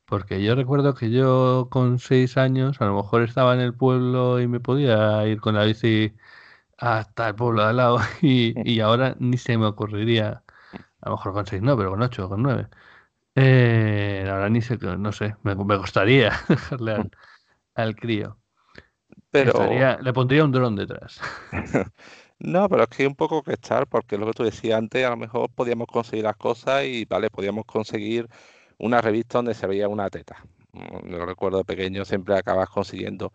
porque yo recuerdo que yo con seis años a lo mejor estaba en el pueblo y me podía ir con la bici hasta el pueblo de al lado y, ahora ni se me ocurriría, a lo mejor con seis no, pero con ocho, con nueve. Eh, ahora ni sé, no sé, me, me gustaría dejarle al, crío. Pero... le pondría un dron detrás. No, pero es que hay un poco que estar, porque lo que tú decías antes, a lo mejor podíamos conseguir las cosas y, vale, podíamos conseguir una revista donde se veía una teta. Mm, lo recuerdo pequeño, siempre acabas consiguiendo.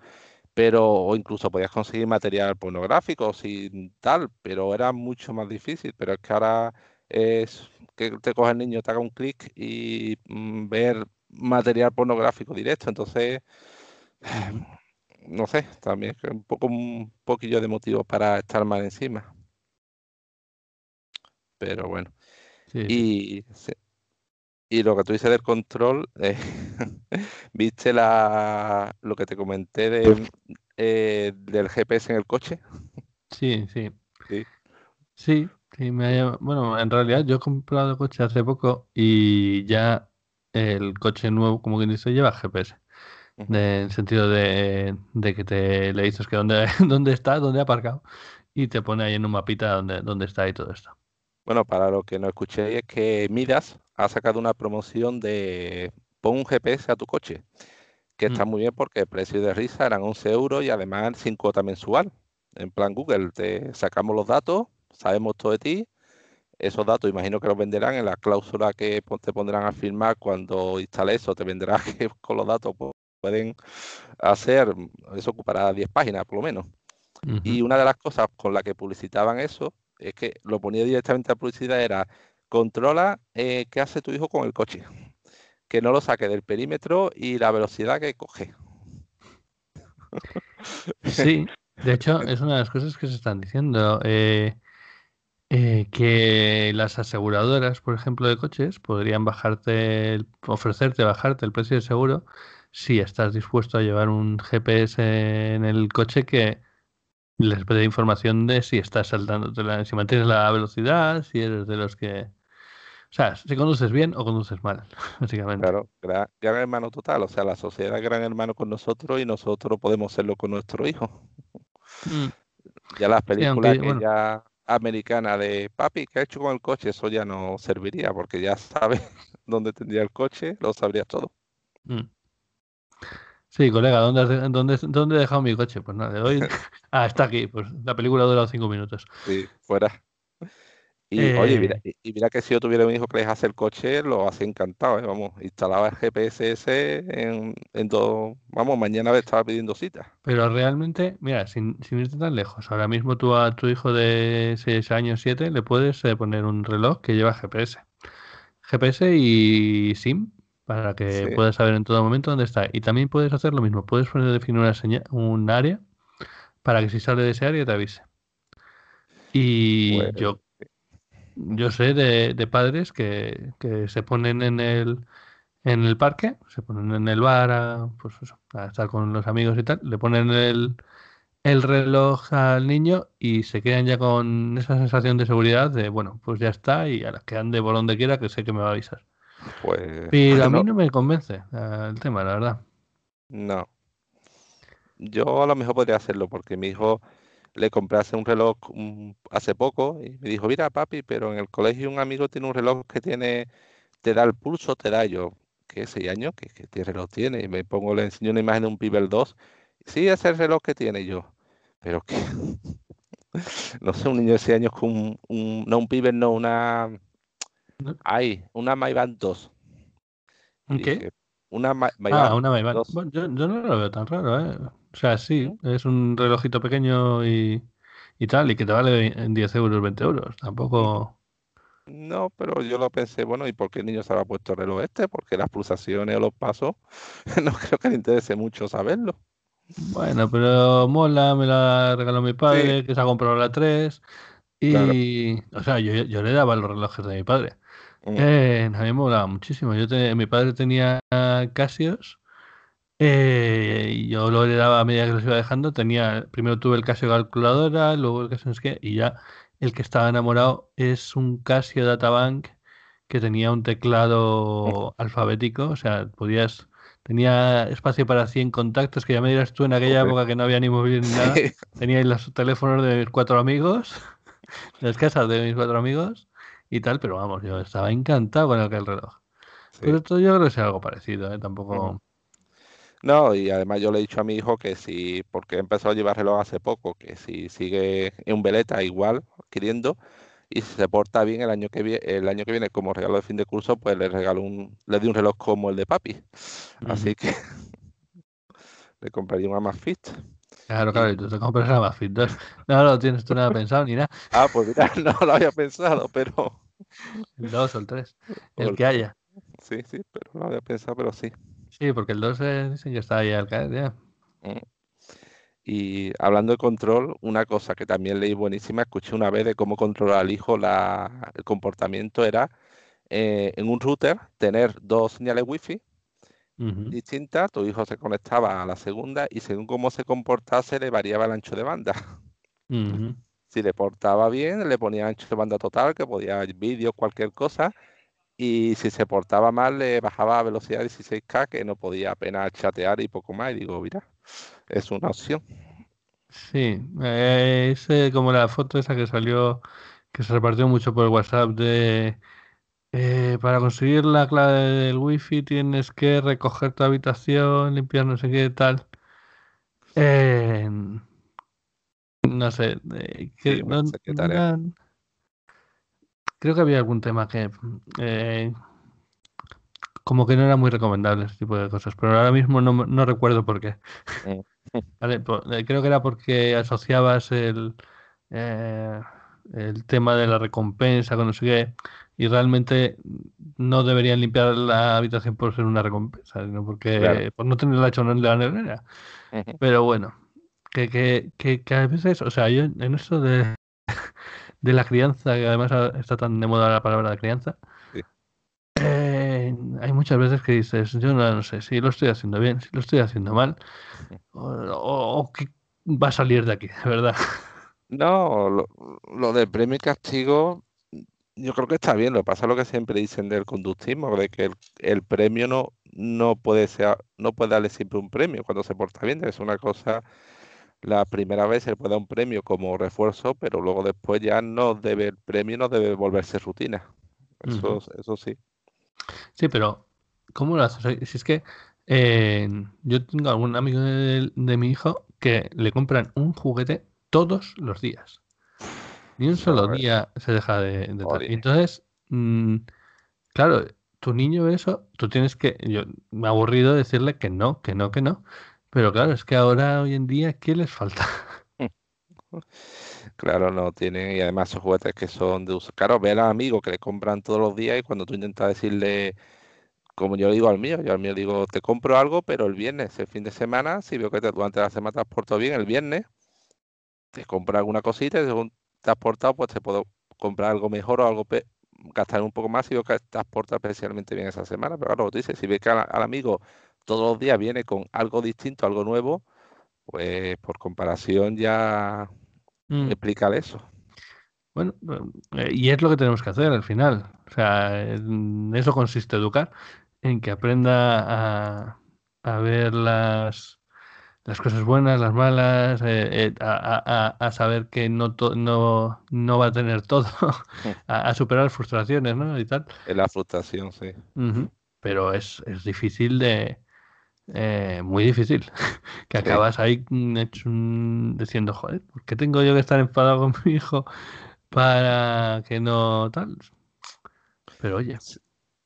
Pero, o incluso podías conseguir material pornográfico sin tal, pero era mucho más difícil. Pero es que ahora es que te coge el niño, te haga un clic y mm, ver material pornográfico directo. Entonces, no sé, también un poco un poquillo de motivo para estar más encima. Pero bueno. y y lo que tú dices del control, eh, ¿viste la, lo que te comenté de, eh, del GPS en el coche? Sí, sí. Sí, sí, me bueno, en realidad yo he comprado coche hace poco y ya el coche nuevo, como quien dice, lleva GPS. En sentido de, que te le dices que dónde, dónde está, dónde ha aparcado y te pone ahí en un mapita dónde, dónde está y todo esto. Bueno, para lo que no escuché es que Midas ha sacado una promoción de pon un GPS a tu coche, que está mm. muy bien porque el precio de risa eran 11 euros y además sin cuota mensual. En plan Google, te sacamos los datos, sabemos todo de ti, esos datos imagino que los venderán en la cláusula que te pondrán a firmar cuando instales eso, te vendrá que con los datos pueden hacer, eso ocupará 10 páginas por lo menos. Y una de las cosas con las que publicitaban eso es que lo ponía directamente a publicidad era controla eh, qué hace tu hijo con el coche. Que no lo saque del perímetro y la velocidad que coge. Sí, de hecho es una de las cosas que se están diciendo. Eh, eh, que las aseguradoras, por ejemplo, de coches, podrían bajarte, ofrecerte bajarte el precio del seguro si estás dispuesto a llevar un GPS en el coche que les pide información de si estás saltando, si mantienes la velocidad, si eres de los que... O sea, si conduces bien o conduces mal, básicamente. Claro, gran, hermano total. O sea, la sociedad es gran hermano con nosotros y nosotros podemos serlo con nuestro hijo. Mm. Ya las películas que ya americana de papi, ¿qué ha hecho con el coche? Eso ya no serviría porque ya sabe dónde tendría el coche, lo sabría todo. Mm. Sí, colega, ¿dónde, dónde, ¿dónde he dejado mi coche? Pues nada, le doy. Ah, está aquí. Pues la película dura cinco minutos. Sí, fuera. Y oye, mira, eh. y, mira que si yo tuviera un hijo que les hace el coche, lo hace encantado, ¿eh? Vamos, instalaba el GPS en, en todo. Vamos, mañana estaba pidiendo cita. Pero realmente, mira, sin, sin irte tan lejos, ahora mismo tú a tu hijo de 6 años, 7, le puedes eh, poner un reloj que lleva GPS. GPS y SIM para que puedas saber en todo momento dónde está. Y también puedes hacer lo mismo, puedes poner definir una señal, un área para que si sale de ese área te avise. Y pues yo yo sé de, padres que, se ponen en el, en el parque, se ponen en el bar a, pues a estar con los amigos y tal, le ponen el, el reloj al niño y se quedan ya con esa sensación de seguridad de, bueno, pues ya está y a las que ande por donde quiera que sé que me va a avisar. Pues, Pero a mí no me convence el tema, la verdad. No. Yo a lo mejor podría hacerlo porque mi hijo le compré hace un reloj hace poco y me dijo, mira papi, pero en el colegio un amigo tiene un reloj que tiene, te da el pulso, te da yo, ¿qué? ¿Seis años? ¿Qué, qué reloj tiene? Y me pongo, le enseño una imagen de un Pibel 2. Sí, ese es el reloj que tiene yo. Pero que, no sé, un niño de seis años con un, no un Pibel, no, una, ay, una Maybach 2. ¿Un qué? Una ah, una Maybach. yo, yo no lo veo tan raro, ¿eh? O sea, sí, es un relojito pequeño y, y tal, y que te vale en 10 euros, 20 euros. Tampoco. No, pero yo lo pensé, bueno, ¿y por qué el niño se habrá puesto el reloj este? Porque las pulsaciones o los pasos, no creo que le interese mucho saberlo. Bueno, pero mola, me la regaló mi padre, que se ha comprado la 3. Y, o sea, yo, yo, le daba los relojes de mi padre. Mm. Eh, a mí me molaba muchísimo. Yo mi padre tenía Casios eh, yo lo daba a medida que los iba dejando. Tenía, primero tuve el Casio calculadora, luego el Casio no sé y ya el que estaba enamorado es un Casio Databank que tenía un teclado alfabético, o sea, podías tenía espacio para 100 contactos, que ya me dirás tú en aquella época que no había ni móvil ni nada. Tenía los teléfonos de mis cuatro amigos, las casas de mis cuatro amigos y tal, pero vamos, yo estaba encantado con aquel reloj. Pero esto yo creo que es algo parecido, ¿eh? tampoco. No, y además yo le he dicho a mi hijo que si, porque empezó a llevar reloj hace poco, que si sigue en un veleta igual, queriendo, y si se porta bien el año que viene, el año que viene como regalo de fin de curso, pues le regalo un, le di un reloj como el de papi. Así que le compraría un Amazfit. Claro, claro, y tú te compras un Amazfit No, no tienes tú nada pensado ni nada. Ah, pues mira, no lo había pensado, pero. El 2 o el 3, el que haya. Sí, sí, pero no lo había pensado, pero sí. Sí, porque el 2 dicen que está ahí al caer ya. Mm. Y hablando de control, una cosa que también leí buenísima, escuché una vez de cómo controlar al hijo la, el comportamiento, era eh, en un router tener dos señales wifi distintas, tu hijo se conectaba a la segunda y según cómo se comportase le variaba el ancho de banda. Si le portaba bien, le ponía ancho de banda total, que podía vídeo, cualquier cosa, y si se portaba mal le bajaba a velocidad 16K que no podía apenas chatear y poco más y digo, mira, es una opción. Sí, eh, es como la foto esa que salió, que se repartió mucho por el WhatsApp de eh, para conseguir la clave del wifi tienes que recoger tu habitación, limpiar no sé qué tal. Eh, no sé, eh, que, creo que había algún tema que como que no era muy recomendable ese tipo de cosas, pero ahora mismo no, no recuerdo por qué. Mm. creo que era porque asociabas el, el tema de la recompensa con no sé qué y realmente no deberían limpiar la habitación por ser una recompensa, sino porque por no tenerla hecho en la nevera. Pero bueno, que, que, que, a veces, o sea, yo en esto de, de la crianza, que además está tan de moda la palabra de crianza, eh, hay muchas veces que dices, yo no, sé si lo estoy haciendo bien, si lo estoy haciendo mal, o, o, que va a salir de aquí, de verdad. No, lo, lo del premio y castigo yo creo que está bien, lo que pasa es lo que siempre dicen del conductismo, de que el, premio no, no puede ser, no puede darle siempre un premio cuando se porta bien, es una cosa, la primera vez se puede dar un premio como refuerzo, pero luego después ya no debe, el premio no debe volverse rutina. Eso, eso sí. Sí, pero ¿cómo lo haces? Si es que eh, yo tengo algún amigo de mi hijo que le compran un juguete todos los días. Ni un solo día se deja de, de Entonces, mm, claro, tu niño eso, tú tienes que, yo me ha aburrido decirle que no, que no, que no. Pero claro, es que ahora, hoy en día, ¿qué les falta? Claro, no tienen, y además esos juguetes que son de uso. Claro, ve a amigo que le compran todos los días y cuando tú intentas decirle, como yo digo al mío, yo al mío digo, te compro algo, pero el viernes, el fin de semana, si veo que te, durante la semana te has portado bien, el viernes, te compro alguna cosita y te has portado, pues te puedo comprar algo mejor o algo gastar un poco más y yo que te has portado especialmente bien esa semana. Pero claro, tú dices, si ves que al, amigo todos los días viene con algo distinto, algo nuevo, pues por comparación ya mm. explícale eso. Bueno, eh, y es lo que tenemos que hacer al final. O sea, en eso consiste educar, en que aprenda a, a ver las, las cosas buenas, las malas, eh, eh, a, saber que no, no, no va a tener todo, a, superar frustraciones, ¿no? Y tal. La frustración, sí. Pero es, difícil de... Eh, muy difícil. que acabas ahí mm, diciendo, joder, ¿por qué tengo yo que estar enfadado con mi hijo para que no tal? Pero oye.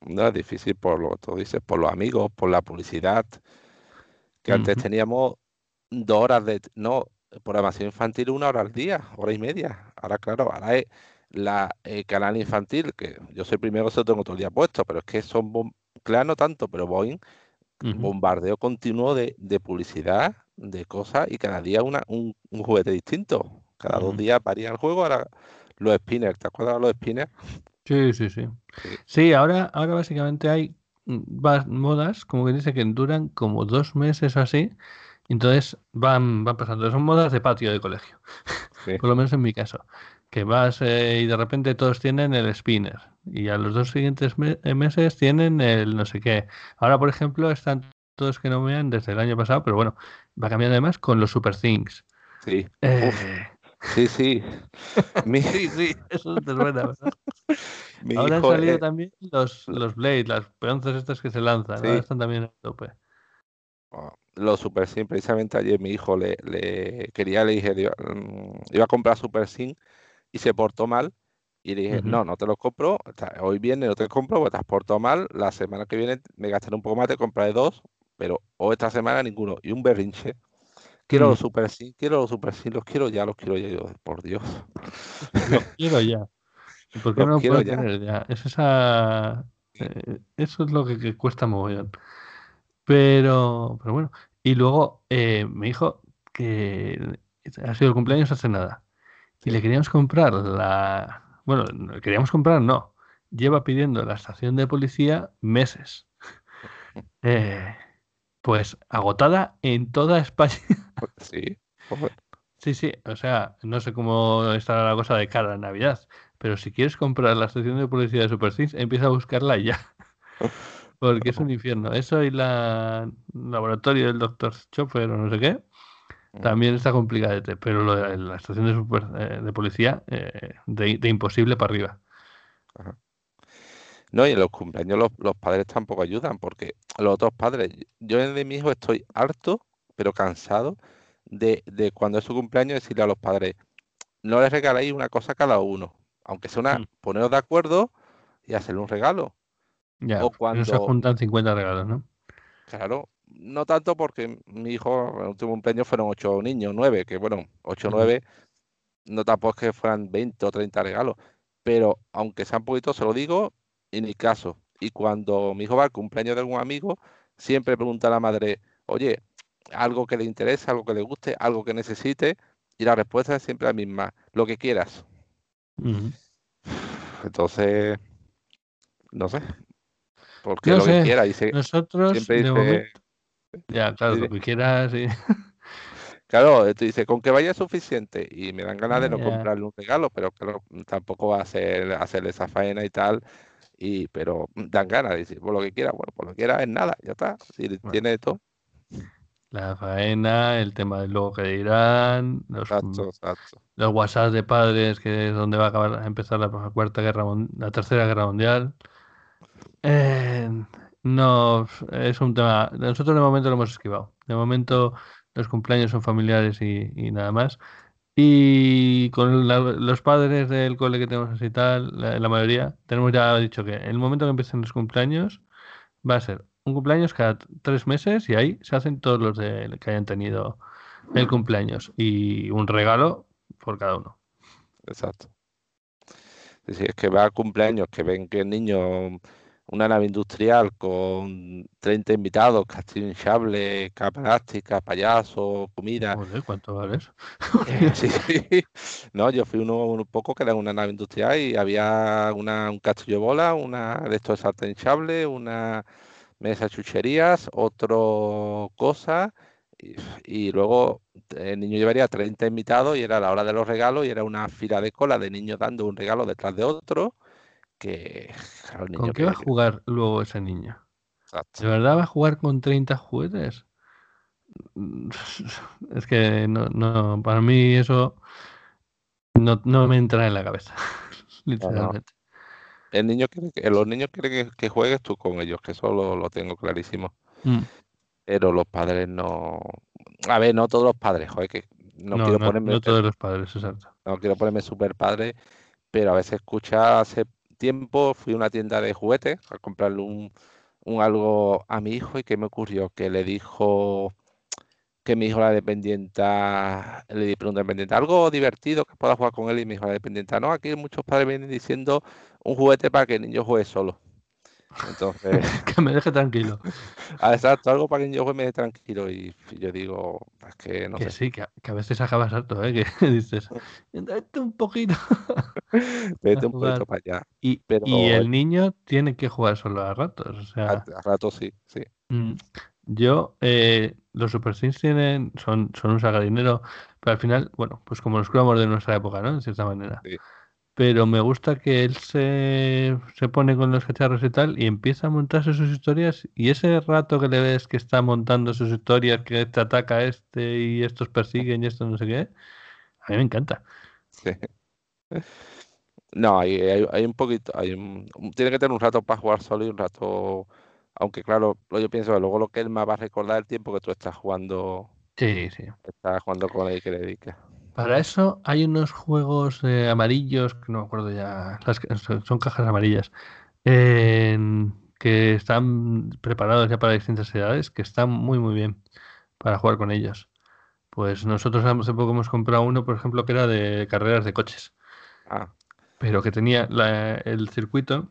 No es difícil por lo que tú dices, por los amigos, por la publicidad, que antes teníamos dos horas de, no, programación infantil una hora al día, hora y media. Ahora, claro, ahora es la el canal infantil, que yo soy primero, se lo tengo todo el día puesto, pero es que son, claro, no tanto, pero voy bombardeo continuo de, publicidad, de cosas, y cada día una, un, juguete distinto. Cada dos días varía el juego, ahora los spinners, ¿te acuerdas de los spinners? Sí, sí, sí. Sí, ahora, ahora básicamente hay mm, modas, como que dice que duran como dos meses así, entonces van, van pasando, son modas de patio de colegio, por lo menos en mi caso, que vas eh, y de repente todos tienen el spinner y a los dos siguientes eh, meses tienen el no sé qué. Ahora, por ejemplo, están todos que no vean desde el año pasado, pero bueno, va cambiando además con los super things. Sí. Eh, sí, sí. sí, sí, eso te suena, ¿verdad? Ahora han salido también los, los Blades, las peonzas estas que se lanzan, ahora están también a tope. Los Super Sim, precisamente ayer mi hijo le, quería, le dije, mm, iba, a comprar Super Sim y se portó mal. Y le dije, no, no te los compro, hoy viene no te compro porque te has portado mal, la semana que viene me gastaré un poco más, te compraré dos, pero hoy esta semana ninguno. Y un berrinche. Quiero los mm. Super Sim, quiero los Super Sim, los quiero ya, los quiero ya, por Dios. Los quiero ya. ¿Por qué no los puedo tener ya? Es esa, eh, eso es lo que, que cuesta mogollón. Pero, pero bueno, y luego eh, me dijo que ha sido el cumpleaños hace nada. Y le queríamos comprar la... Bueno, queríamos comprar, no. Lleva pidiendo la estación de policía meses. Eh, pues agotada en toda España. Sí. Sí, sí. O sea, no sé cómo estará la cosa de cara a Navidad. Pero si quieres comprar la estación de policía de Super empieza a buscarla ya. Porque es un infierno. Eso y la laboratorio del doctor Chopper o no sé qué, también está complicadete. Pero lo de la estación de, super, eh, de policía, eh, de, imposible para arriba. No, y en los cumpleaños los, los, padres tampoco ayudan, porque los otros padres, yo de mi hijo estoy harto, pero cansado de, de cuando es su cumpleaños decirle a los padres, no les regaléis una cosa a cada uno, aunque sea una, mm. poneros de acuerdo y hacerle un regalo. Ya, o cuando se juntan 50 regalos, ¿no? Claro, no tanto porque mi hijo, en el último cumpleaños fueron ocho niños, nueve, que bueno, ocho o nueve, no tampoco es que fueran 20 o 30 regalos, pero aunque sean poquitos, se lo digo, en mi caso. Y cuando mi hijo va al cumpleaños de algún amigo, siempre pregunta a la madre, oye, algo que le interese, algo que le guste, algo que necesite, y la respuesta es siempre la misma, lo que quieras. Entonces, no sé. Porque lo que quiera. Dice, nosotros, siempre dice, ya, claro, lo que quieras. Claro, tú dices, con que vaya suficiente. Y me dan ganas de no comprarle un regalo, pero claro, tampoco va a hacer hacerle esa faena y tal. Y, pero dan ganas de decir, por lo que quiera, bueno, por lo que quiera es nada, ya está. Si tiene todo. La faena, el tema del luego que dirán, los, los WhatsApp de padres, que es donde va a acabar a empezar la cuarta guerra la tercera guerra mundial. Eh, no, es un tema. Nosotros de momento lo hemos esquivado. De momento los cumpleaños son familiares y, nada más. Y con los padres del cole que tenemos así tal, la, mayoría, tenemos ya dicho que el momento que empiecen los cumpleaños va a ser un cumpleaños cada tres meses y ahí se hacen todos los de, que hayan tenido el cumpleaños y un regalo por cada uno. Exacto. Decir, es que va a cumpleaños, que ven que el niño una nave industrial con 30 invitados, castillo hinchable, capa elástica, payaso, comida. ¿cuánto vale eso? sí, No, yo fui uno un poco que era una nave industrial y había una, un castillo bola, una de estos sartén hinchable, una mesa chucherías, otro cosa. Y, luego el niño llevaría 30 invitados y era la hora de los regalos y era una fila de cola de niños dando un regalo detrás de otro que... ¿Con qué va a jugar luego ese niño? ¿De verdad va a jugar con 30 juguetes? Es que no, no, para mí eso no, no me entra en la cabeza, literalmente. El niño quiere que, los niños quieren que, juegues tú con ellos, que eso lo, tengo clarísimo. Mm. Pero los padres no. A ver, no todos los padres, joder, que no, quiero ponerme. No todos los padres, exacto. No quiero ponerme super padre, pero a veces escucha hace tiempo fui a una tienda de juguetes a comprarle un, un algo a mi hijo y que me ocurrió que le dijo que mi hijo la dependienta, le pregunta dependiente, algo divertido que pueda jugar con él y mi hijo la dependienta, no, aquí muchos padres vienen diciendo un juguete para que el niño juegue solo. Entonces. que me deje tranquilo. Ah, exacto, algo para que yo me deje tranquilo. Y yo digo, es que no que Sí, que a, veces acabas harto, ¿eh? Que dices, vete un poquito. vete un poquito para allá. Y, y, el niño tiene que jugar solo a ratos. O sea, a, ratos sí, sí. Mm, yo, eh, los Super Sims tienen, son, son un sagadinero, pero al final, bueno, pues como los cromos de nuestra época, ¿no? En cierta manera. Sí pero me gusta que él se, se, pone con los cacharros y tal y empieza a montarse sus historias y ese rato que le ves que está montando sus historias, que te ataca este y estos persiguen y esto no sé qué, a mí me encanta. Sí. No, hay, hay, un poquito, hay tiene que tener un rato para jugar solo y un rato, aunque claro, yo pienso que luego lo que él más va a recordar el tiempo que tú estás jugando. Sí, sí. Estás jugando con él que le dedica. Para eso hay unos juegos eh, amarillos, que no me acuerdo ya, son cajas amarillas, que están preparados ya para distintas edades, que están muy muy bien para jugar con ellos. Pues nosotros hace poco hemos comprado uno, por ejemplo, que era de carreras de coches. Ah. Pero que tenía el circuito,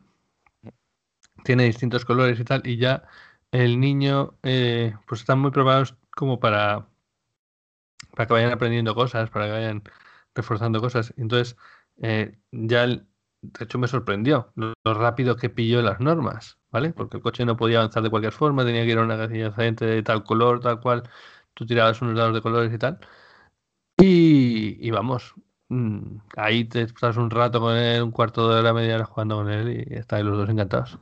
tiene distintos colores y tal, y ya el niño, eh, pues están muy preparados como para para que vayan aprendiendo cosas, para que vayan reforzando cosas. Entonces, eh, ya, de hecho, me sorprendió lo, rápido que pilló las normas, ¿vale? Porque el coche no podía avanzar de cualquier forma, tenía que ir a una casilla de tal color, tal cual, tú tirabas unos dados de colores y tal. Y, y vamos, Mm, ahí te estás un rato con él, un cuarto de hora, media jugando con él y estáis los dos encantados.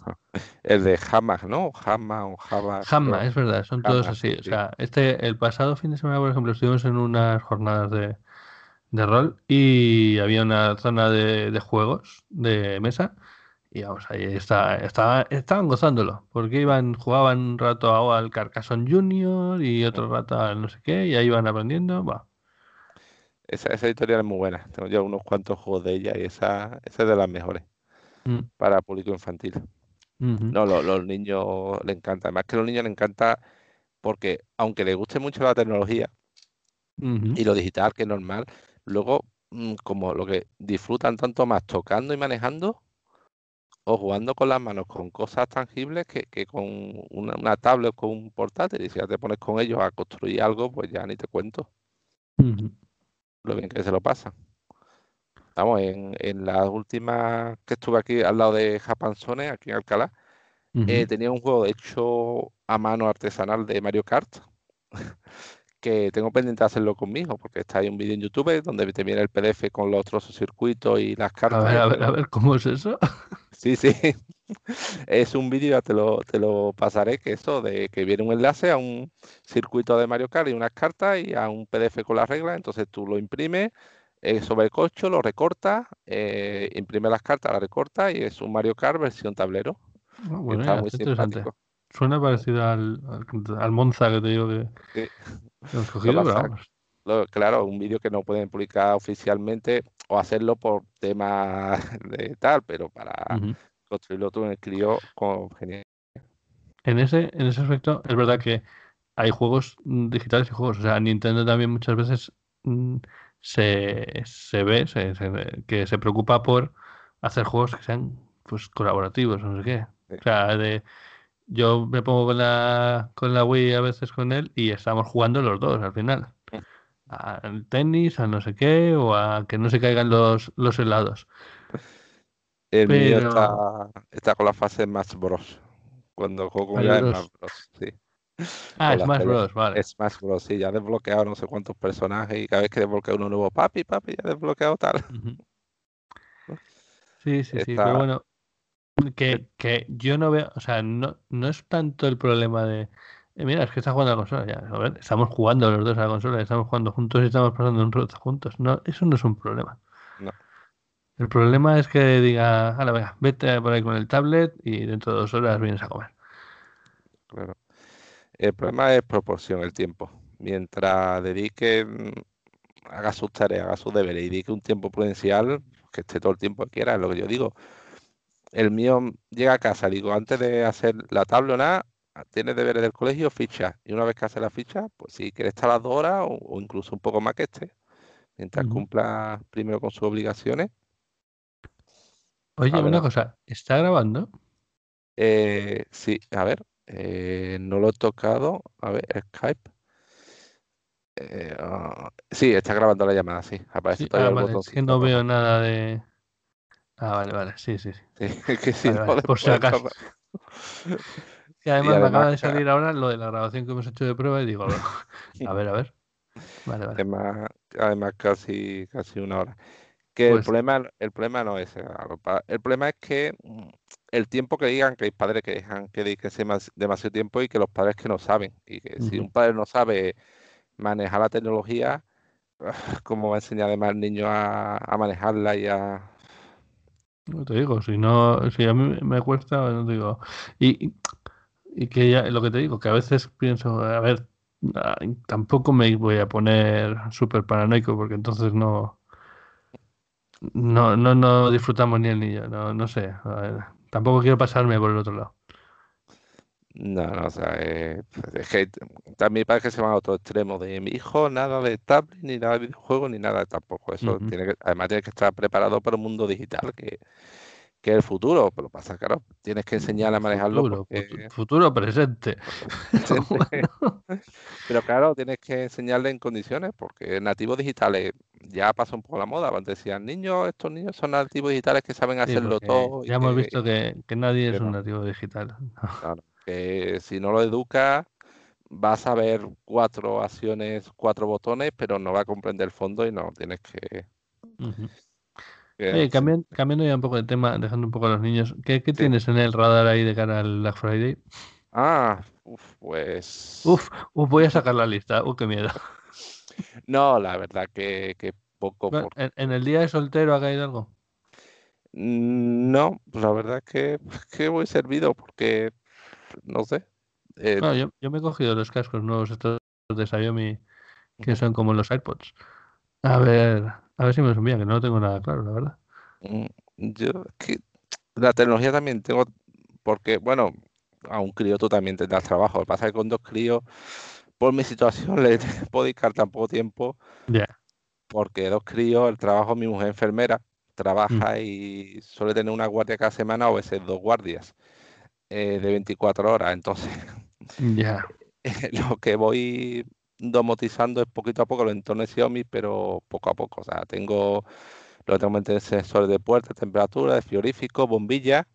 El de Hammer, ¿no? Hammer o Java. Hammer, es verdad, son todos así. O sea, este, el pasado fin de semana, por ejemplo, estuvimos en unas jornadas de, rol y había una zona de, juegos de mesa Y vamos, ahí está, estaban gozándolo, porque iban, jugaban un rato al Carcassonne Junior y otro rato al no sé qué, y ahí iban aprendiendo. Va. Esa, esa editorial es muy buena. Tengo ya unos cuantos juegos de ella y esa, esa es de las mejores mm. para público infantil. No, los, niños le encanta. Además que a los niños les encanta porque aunque les guste mucho la tecnología y lo digital, que es normal, luego mm, como lo que disfrutan tanto más tocando y manejando o jugando con las manos con cosas tangibles que, con una, tablet o con un portátil. Y si ya te pones con ellos a construir algo, pues ya ni te cuento lo bien que se lo pasa. Vamos, en, en las últimas que estuve aquí al lado de Japanzone, aquí en Alcalá, eh, tenía un juego hecho a mano artesanal de Mario Kart, que tengo pendiente de hacerlo conmigo, porque está ahí un vídeo en YouTube donde te viene el PDF con los trozos circuitos y las cartas. A ver, a ver, a ver, ¿cómo es eso? Sí, sí. Es un vídeo, ya te lo, te lo pasaré, que eso, de que viene un enlace a un circuito de Mario Kart y unas cartas y a un PDF con las reglas, entonces tú lo imprimes eh, sobre el cocho, lo recortas, eh, imprime las cartas, las recortas y es un Mario Kart versión tablero. Ah, bueno, está muy simpático. Suena parecido al, al, Monza que te digo que, sí. hemos cogido, claro, un vídeo que no pueden publicar oficialmente o hacerlo por temas de tal, pero para construirlo tú en el crío con genial. En ese, en ese aspecto, es verdad que hay juegos digitales y juegos. O sea, Nintendo también muchas veces se, se ve que se preocupa por hacer juegos que sean pues colaborativos, no sé qué. O sea, de, yo me pongo con la, con la Wii a veces con él y estamos jugando los dos al final al tenis, a no sé qué, o a que no se caigan los, los helados. El mío está, está, con la fase Smash Bros. Cuando juego con ya Smash Bros. Sí. Ah, Smash Bros, vale. Smash Bros, sí, ya he desbloqueado no sé cuántos personajes y cada vez que desbloqueo uno nuevo, papi, papi, ya he desbloqueado tal. Sí, sí, sí, pero bueno, que, que yo no veo, o sea, no, no es tanto el problema de eh, mira, es que está jugando a la consola. Ya, a ver, estamos jugando los dos a la consola, estamos jugando juntos y estamos pasando un rato juntos. No, eso no es un problema. No. El problema es que diga, la venga, vete por ahí con el tablet y dentro de dos horas vienes a comer. Claro. El problema es proporción, el tiempo. Mientras dedique, mm, haga sus tareas, haga sus deberes y dedique un tiempo prudencial, que esté todo el tiempo que quiera, es lo que yo digo. El mío llega a casa, digo, antes de hacer la tabla nada, Ah, tiene deberes del colegio, ficha. Y una vez que hace la ficha, pues si quiere estar las dos horas o, incluso un poco más que esté, mientras cumpla primero con sus obligaciones. Oye, una cosa, ¿está grabando? Eh, sí, a ver, eh, no lo he tocado. A ver, Skype. Eh, ah, sí, está grabando la llamada, sí. Aparece ah, Es que no veo nada de. Ah, vale, vale, sí, sí, sí. que sí, por si acaso. Y además, me acaba de salir ahora lo de la grabación que hemos hecho de prueba y digo, a ver, a ver. Vale, vale. Además, además casi, casi una hora. Que el, pues problema, el problema no es El problema es que mm, el tiempo que digan que hay padres que dejan que dediquen demasiado tiempo y que los padres que no saben. Y que si un padre no sabe manejar la tecnología, ¿cómo va a enseñar además al niño a, a manejarla y a, no te digo, si no, si a mí me cuesta, no te digo. Y, y que ya, lo que te digo, que a veces pienso, a ver, tampoco me voy a poner súper paranoico porque entonces no, no, no, no disfrutamos ni el niño, no, no sé. Tampoco quiero pasarme por el otro lado. No, no, o sea, eh, es que también parece que se van a otro extremo de mi hijo, nada de tablet, ni nada de videojuegos, ni nada tampoco. Eso tiene que, además tiene que estar preparado para un mundo digital que, que es el futuro, pero pasa, claro, tienes que enseñarle a manejarlo. Futuro, futuro presente. pero claro, tienes que enseñarle en condiciones, porque nativos digitales ya pasó un poco la moda. Antes decían, niños, estos niños son nativos digitales que saben hacerlo todo. Ya hemos visto que, nadie es un nativo digital. Claro, que si no lo educas, vas a ver cuatro acciones, cuatro botones, pero no va a comprender el fondo y no tienes que cambiando, ya un poco de tema, dejando un poco a los niños, ¿qué, tienes en el radar ahí de cara al Black Friday? Ah, pues. Uf, voy a sacar la lista, uf, qué miedo. No, la verdad que, poco. ¿En, el día de soltero ha caído algo? Mm, no, pues la verdad es que, que voy servido porque, no sé. Eh, yo, yo, me he cogido los cascos nuevos estos de Xiaomi que son como los AirPods. A ver, a ver si me envían, que no lo tengo nada claro, la verdad. Mm, yo, que la tecnología también tengo, porque, bueno, a un crío tú también tendrás trabajo. Lo que pasa es que con dos críos, por mi situación, le puedo dedicar tan poco tiempo. Ya. Porque dos críos, el trabajo, mi mujer enfermera, trabaja mm. y suele tener una guardia cada semana o a veces dos guardias eh, de 24 horas. Entonces, ya. lo que voy domotizando es poquito a poco los entornos Xiaomi, pero poco a poco. O sea, tengo lo tengo sensores de puerta, temperatura, de frigorífico, bombilla.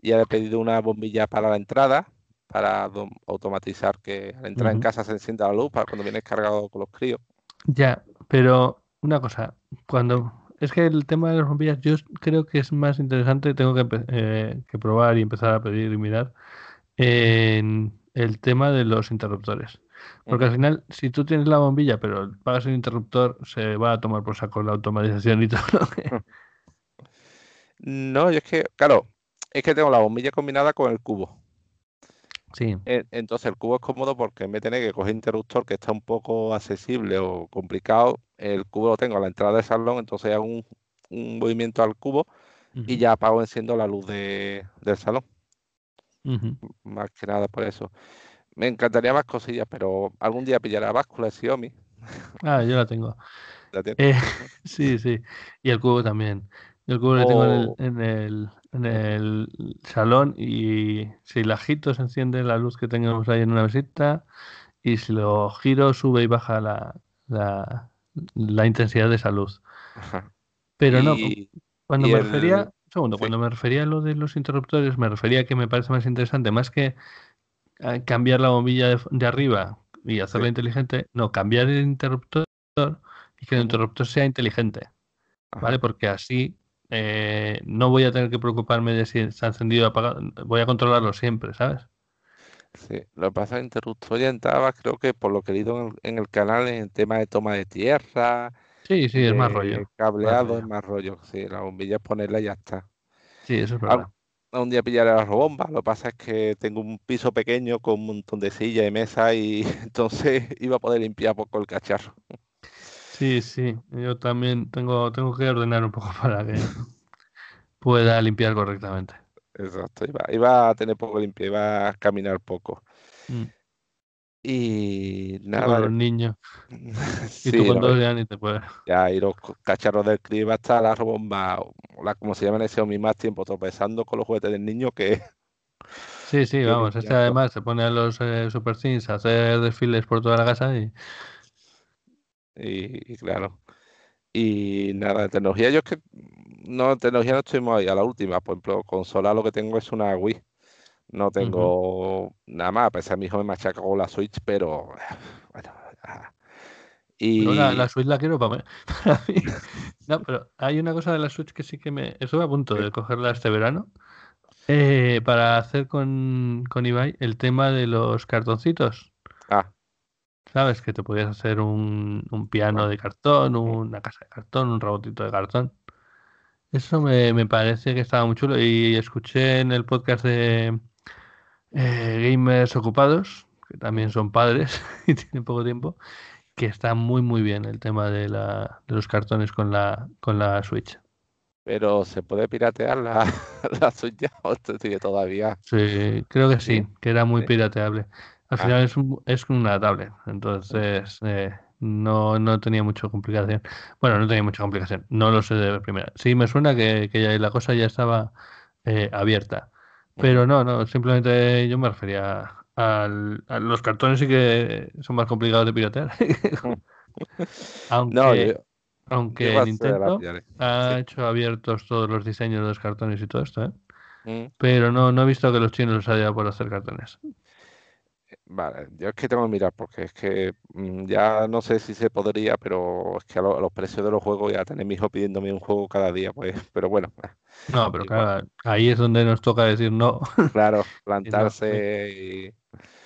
Y he pedido una bombilla para la entrada, para automatizar que al entrar en casa se encienda la luz para cuando vienes cargado con los críos. Ya, pero una cosa, cuando es que el tema de las bombillas yo creo que es más interesante, tengo que, eh, que probar y empezar a pedir y mirar en el tema de los interruptores. Porque al final, si tú tienes la bombilla, pero pagas el interruptor, se va a tomar por saco la automatización y todo lo que... No, yo es que, claro, es que tengo la bombilla combinada con el cubo. Sí. E, entonces el cubo es cómodo porque en vez de tener que coger interruptor que está un poco accesible o complicado, el cubo lo tengo a la entrada del salón, entonces hago un, movimiento al cubo y ya apago enciendo la luz del salón. Más que nada por eso. Me encantaría más cosillas, pero algún día pillará báscula de Xiaomi. Ah, yo la tengo. Eh, sí, sí. Y el cubo también. El cubo lo tengo oh. en el, en el, salón y si la agito se enciende la luz que tengamos ahí en una mesita y si lo giro sube y baja la, la, intensidad de esa luz. Pero no, cuando me refería, segundo, cuando me refería a lo de los interruptores, me refería a que me parece más interesante, más que cambiar la bombilla de, arriba y hacerla inteligente, no, cambiar el interruptor y que el interruptor sea inteligente, ¿vale? Porque así eh, no voy a tener que preocuparme de si está encendido o apagado, voy a controlarlo siempre, ¿sabes? Sí, lo que pasa el interruptor ya entraba, creo que por lo que he leído en el, canal, en el tema de toma de tierra. Sí, sí, es más rollo. Cableado es más rollo. Sí, la bombilla es ponerla y ya está. Sí, eso es verdad un día pillaré la robomba. Lo que pasa es que tengo un piso pequeño con un montón de sillas y mesas y entonces iba a poder limpiar poco el cacharro. Sí, sí, yo también tengo, tengo que ordenar un poco para que pueda limpiar correctamente. Exacto, iba, a tener poco limpio, iba a caminar poco. Mm. Y nada. Con los niños. y tú con dos ya ni te puedes. Ya, y los cacharros del clima hasta la robomba, la como se llama en ese más tiempo tropezando con los juguetes del niño que. Sí, sí, vamos. Este además se pone a los eh, Super Sims a hacer desfiles por toda la casa y. Y, claro. Y nada, de tecnología, yo es que no, tecnología no estuvimos ahí a la última. Por ejemplo, consola lo que tengo es una Wii. No tengo nada más, a pesar de mi hijo me machaca con la Switch, pero bueno. Y... la, Switch la quiero para mí. No, pero hay una cosa de la Switch que sí que me. Estuve a punto de cogerla este verano. Eh, para hacer con, con Ibai el tema de los cartoncitos. Ah. ¿Sabes? Que te podías hacer un, un piano de cartón, una casa de cartón, un robotito de cartón. Eso me, me parece que estaba muy chulo. Y escuché en el podcast de, eh, gamers ocupados, que también son padres y tienen poco tiempo, que está muy muy bien el tema de, la, de los cartones con la, con la Switch. Pero ¿se puede piratear la, la Switch o sigue todavía? Sí, creo que sí, que era muy pirateable. Al ah. final es, un, es una tablet, entonces eh, no, no tenía mucha complicación. Bueno, no tenía mucha complicación, no lo sé de primera. Sí, me suena que, que ya, la cosa ya estaba eh, abierta. Pero no, no, simplemente yo me refería a los cartones sí que son más complicados de piratear. aunque aunque Nintendo ha hecho abiertos todos los diseños de los cartones y todo esto, ¿eh? Mm. Pero no, no he visto que los chinos los haya por hacer cartones. Vale, yo es que tengo que mirar porque es que mm, ya no sé si se podría, pero es que a, los precios de los juegos ya tener mi hijo pidiéndome un juego cada día, pues, pero bueno. No, pero claro, ahí es donde nos toca decir no. Claro, plantarse y...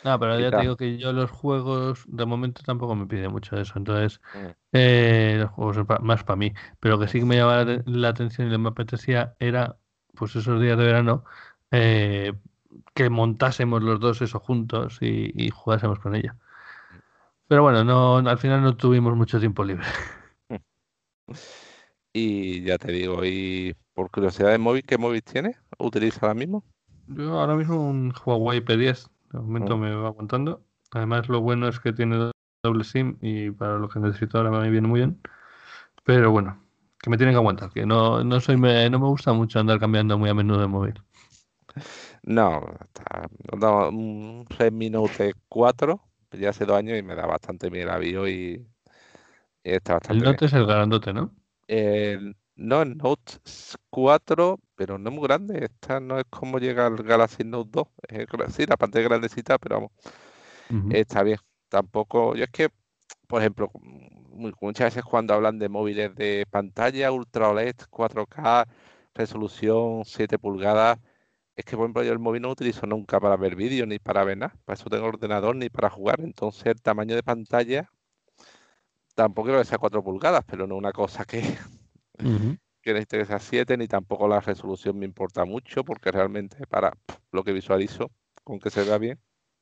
No, pero ya te digo que yo los juegos de momento tampoco me pide mucho eso, entonces mm. eh, los juegos más para mí. Pero lo que sí que me llamaba la, atención y me apetecía era pues esos días de verano, eh, que montásemos los dos eso juntos y, jugásemos con ella. Pero bueno, no, al final no tuvimos mucho tiempo libre. Y ya te digo, y por curiosidad de móvil, ¿qué móvil tienes? ¿Utiliza ahora mismo? Yo ahora mismo un Huawei P10. De momento mm. me va aguantando. Además, lo bueno es que tiene doble SIM y para lo que necesito ahora me viene muy bien. Pero bueno, que me tienen que aguantar, que no, no soy me, no me gusta mucho andar cambiando muy a menudo de móvil. No, está, no un Redmi Note 4, ya hace dos años y me da bastante bien el avión y, está bastante El Note es el grandote, ¿no? no, el Note 4, pero no es muy grande. Esta no es como llega el Galaxy Note 2. Es, sí, la pantalla es grandecita, pero vamos, está bien. Tampoco, yo es que, por ejemplo, muchas veces cuando hablan de móviles de pantalla Ultra OLED 4K, resolución 7 pulgadas, es que por ejemplo yo el móvil no lo utilizo nunca para ver vídeos ni para ver nada. Para eso tengo ordenador ni para jugar. Entonces el tamaño de pantalla tampoco creo que sea 4 pulgadas, pero no una cosa que, que necesite que sea 7, ni tampoco la resolución me importa mucho, porque realmente para lo que visualizo, con que se vea bien.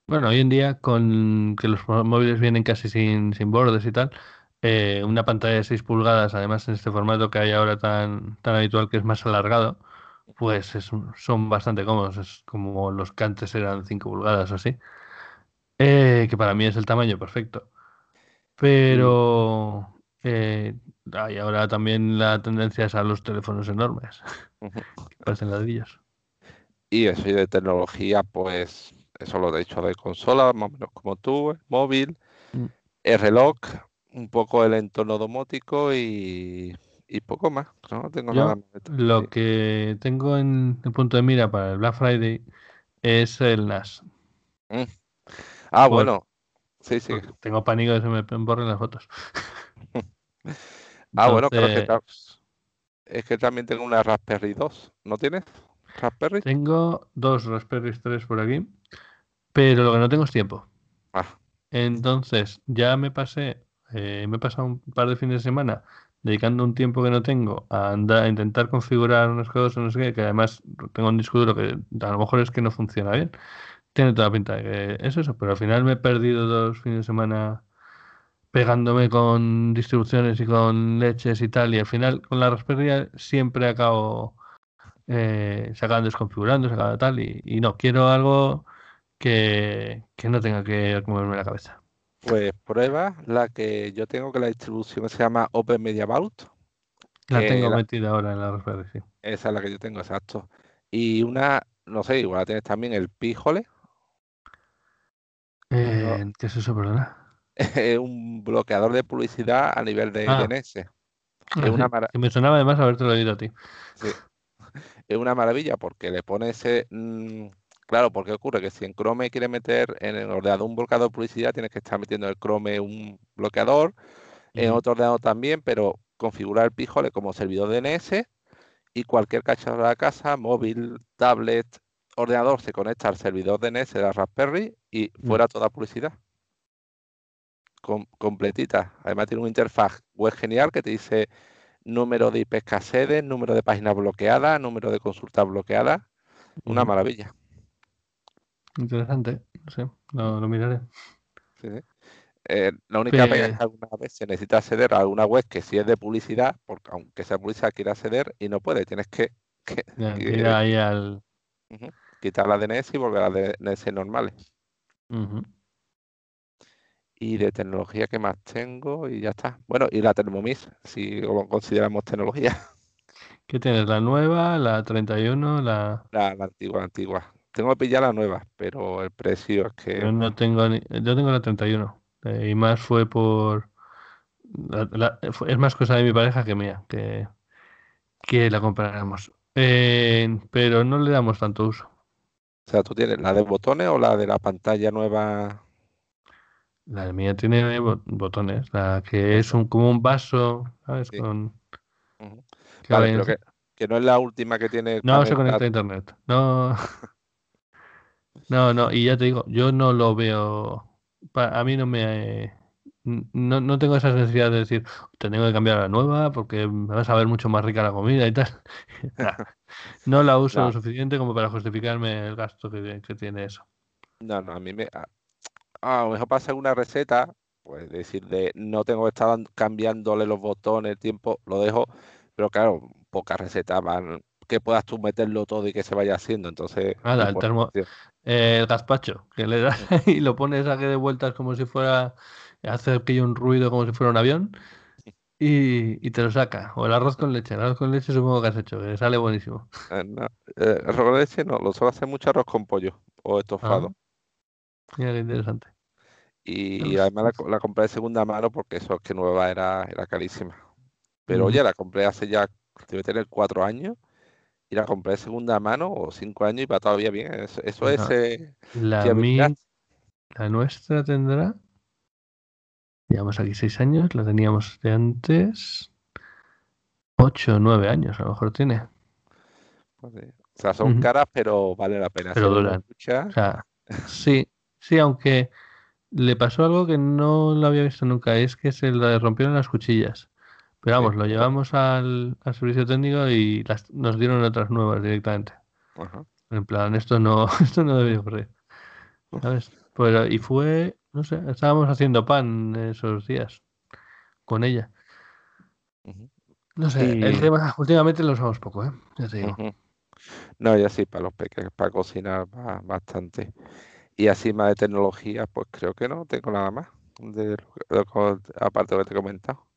Bueno, hoy en día con que los móviles vienen casi sin, sin bordes y tal, eh, una pantalla de 6 pulgadas, además en este formato que hay ahora tan, tan habitual que es más alargado, pues son bastante cómodos, es como los que antes eran 5 pulgadas o así, eh, que para mí es el tamaño perfecto. Pero eh, hay ahora también la tendencia es a los teléfonos enormes, que parecen ladrillos. Y eso y de tecnología, pues eso lo he dicho de consola, más o menos como tú, móvil, mm. el reloj, un poco el entorno domótico y, poco más. No tengo nada Lo que tengo en el punto de mira para el Black Friday es el NAS. Mm. Ah, bueno. Sí, sí. Tengo pánico de que se me borren las fotos. ah, bueno, creo que es que también tengo una Raspberry 2. ¿No tienes Raspberry? Tengo dos Raspberry 3 por aquí, pero lo que no tengo es tiempo. Ah. Entonces, ya me pasé, eh, me he pasado un par de fines de semana dedicando un tiempo que no tengo a andar a intentar configurar unas cosas, no sé qué, que además tengo un disco duro que a lo mejor es que no funciona bien. Tiene toda la pinta de que es eso, pero al final me he perdido dos fines de semana pegándome con distribuciones y con leches y tal, y al final con la Raspberry siempre acabo eh, se acaban desconfigurando, se acaba tal, y, no, quiero algo que, no tenga que moverme la cabeza. Pues prueba la que yo tengo, que la distribución se llama Open Media Vault. La tengo metida ahora en la sí. Esa es la que yo tengo, exacto. Y una, no sé, igual la tienes también el Pijole. Eh, ¿Qué es eso, perdona? Es un bloqueador de publicidad a nivel de ah. DNS. Es una que me sonaba además haberte oído a ti. Sí. Es una maravilla porque le pone ese. Mm, claro, porque ocurre que si en Chrome quiere meter en el ordenador un bloqueador de publicidad, tienes que estar metiendo en el Chrome un bloqueador, en otro ordenador también, pero configurar el Pijole como servidor DNS y cualquier cacharro de la casa, móvil, tablet, ordenador se conecta al servidor DNS de la Raspberry y mm. fuera toda publicidad. completita. Además tiene una interfaz web genial que te dice número de IPs que número de páginas bloqueadas, número de consultas bloqueadas. Una maravilla. Interesante, no sé, lo, miraré. Eh, la única pega es que alguna vez se necesita acceder a alguna web que si es de publicidad, porque aunque sea publicidad quiere acceder y no puede, tienes que, ir ahí al, quitar la DNS y volver a las DNS normales. Y de tecnología que más tengo y ya está. Bueno, y la Thermomix, si lo consideramos tecnología. ¿Qué tienes? ¿La nueva, la 31, la...? La, la antigua, la antigua. Tengo que pillar la nueva, pero el precio es que... Yo no tengo ni... Yo tengo la 31. Eh, y más fue por... es más cosa de mi pareja que mía, que, que la compraremos. Eh, pero no le damos tanto uso. O sea, ¿tú tienes la de botones o la de la pantalla nueva? La mía tiene botones, la que es un, como un vaso, ¿sabes? Con... Vale, pero que, no es la última que tiene... No se conecta a internet. No... no, no, y ya te digo, yo no lo veo... A mí no me... no, no tengo esa necesidad de decir, te tengo que cambiar a la nueva porque me vas a ver mucho más rica la comida y tal. no la uso lo suficiente como para justificarme el gasto que, que tiene eso. No, no, a mí me... A, lo mejor pasa una receta, pues decir, de no tengo que estar cambiándole los botones, el tiempo, lo dejo, pero claro, pocas recetas van que puedas tú meterlo todo y que se vaya haciendo. Entonces, Nada, el, termo, eh, el gazpacho, que le das y lo pones a que de vueltas como si fuera, hace aquello un ruido como si fuera un avión y, y, te lo saca. O el arroz con leche. El arroz con leche supongo que has hecho, que sale buenísimo. Eh, eh, arroz con leche no, lo suelo hacer mucho arroz con pollo o estofado. Ah, mira qué interesante. Y, además la, compré de segunda mano porque eso es que nueva era, era carísima. Pero ya la compré hace ya, debe tener cuatro años y la compré de segunda mano o cinco años y va todavía bien. Eso, es. Eh, la, la nuestra tendrá. Llevamos aquí seis años, la teníamos de antes. Ocho o nueve años, a lo mejor tiene. Pues o sea, son caras, pero vale la pena. Pero duran. O sea, sí, sí, aunque le pasó algo que no lo había visto nunca, es que se le rompieron las cuchillas. Pero vamos, lo llevamos al, servicio técnico y nos dieron otras nuevas directamente. En plan, esto no, esto no debe ocurrir. ¿Sabes? Pues, y fue, no sé, estábamos haciendo pan esos días con ella. No sé, el tema, últimamente lo usamos poco, ¿eh? Ya te digo. No, ya sí, para los pequeños, para cocinar bastante. Y así más de tecnología, pues creo que no tengo nada más, de, aparte de lo que te he comentado.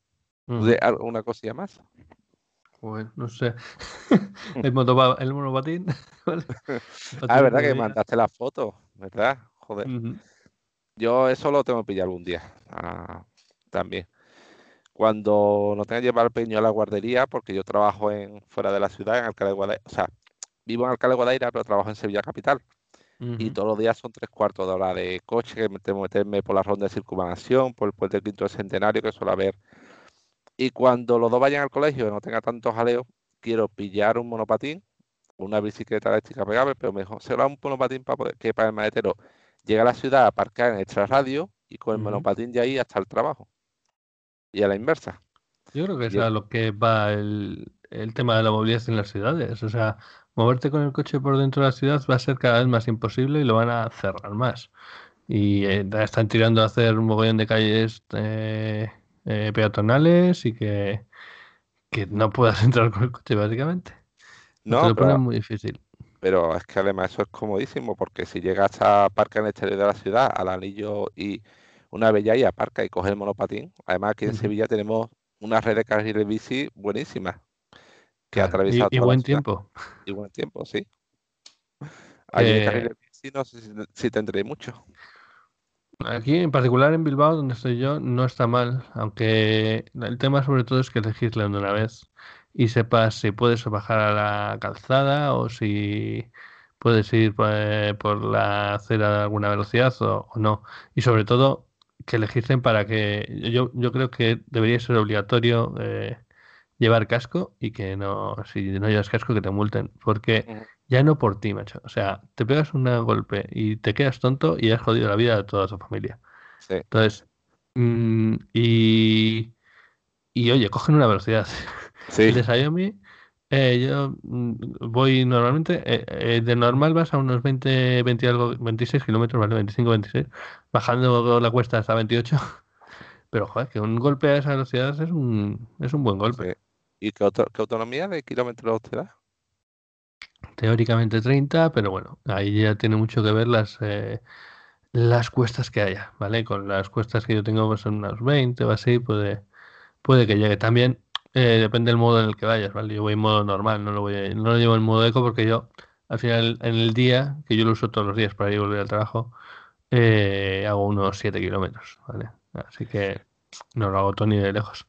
¿De alguna cosilla más? Bueno, no sé. el, monopatín. ah, verdad que mandaste la foto, ¿verdad? Joder. Yo eso lo tengo que pillar algún día. Ah, también. Cuando no tenga que llevar el pequeño a la guardería, porque yo trabajo en fuera de la ciudad, en Alcalá de Guadaira, o sea, vivo en Alcalá de Guadaira, pero trabajo en Sevilla Capital. Y todos los días son tres cuartos de hora de coche, que tengo que meterme por la ronda de circunvalación, por el puente del quinto centenario, que suele haber y cuando los dos vayan al colegio y no tenga tantos jaleos, quiero pillar un monopatín, una bicicleta eléctrica pegable, pero mejor será un monopatín para poder, que para el maletero llegue a la ciudad, aparcar en extra radio y con el monopatín de ahí hasta el trabajo. Y a la inversa. Yo creo que es a lo que va el, tema de la movilidad en las ciudades. O sea, moverte con el coche por dentro de la ciudad va a ser cada vez más imposible y lo van a cerrar más. Y eh, están tirando a hacer un mogollón de calles eh, eh, peatonales y que, que no puedas entrar con el coche, básicamente. No, Te lo muy difícil. Pero es que además eso es comodísimo, porque si llegas a Parque en el exterior de la ciudad, al anillo y una ya y aparca y coge el monopatín. Además, aquí en Sevilla tenemos una red de carriles bici buenísima que ha atravesado y, buen tiempo. Y buen tiempo, sí. Hay eh, carriles bici, no sé si, si tendré mucho. Aquí, en particular en Bilbao, donde estoy yo, no está mal, aunque el tema sobre todo es que legislen de una vez y sepas si puedes bajar a la calzada o si puedes ir eh, por la acera a alguna velocidad o, no. Y sobre todo que legislen para que yo, yo creo que debería ser obligatorio eh, llevar casco y que no, si no llevas casco, que te multen, porque ya no por ti, macho. O sea, te pegas un golpe y te quedas tonto y has jodido la vida de toda tu familia. Sí. Entonces, mm, y, y oye, cogen una velocidad. Sí. El de Xiaomi, eh, yo mm, voy normalmente, eh, eh, de normal vas a unos 20, 20 algo, 26 kilómetros, ¿vale? 25, 26, bajando la cuesta hasta 28. Pero, joder, que un golpe a esa velocidad es un, es un buen golpe. ¿Y qué, qué autonomía de kilómetros te da? Teóricamente 30, pero bueno, ahí ya tiene mucho que ver las, eh, las cuestas que haya, ¿vale? Con las cuestas que yo tengo, pues son unas 20 o así, puede, puede que llegue. También eh, depende del modo en el que vayas, ¿vale? Yo voy en modo normal, no lo, voy no lo llevo en modo eco porque yo, al final, en el día, que yo lo uso todos los días para ir y volver al trabajo, eh, hago unos 7 kilómetros, ¿vale? Así que no lo hago todo ni de lejos.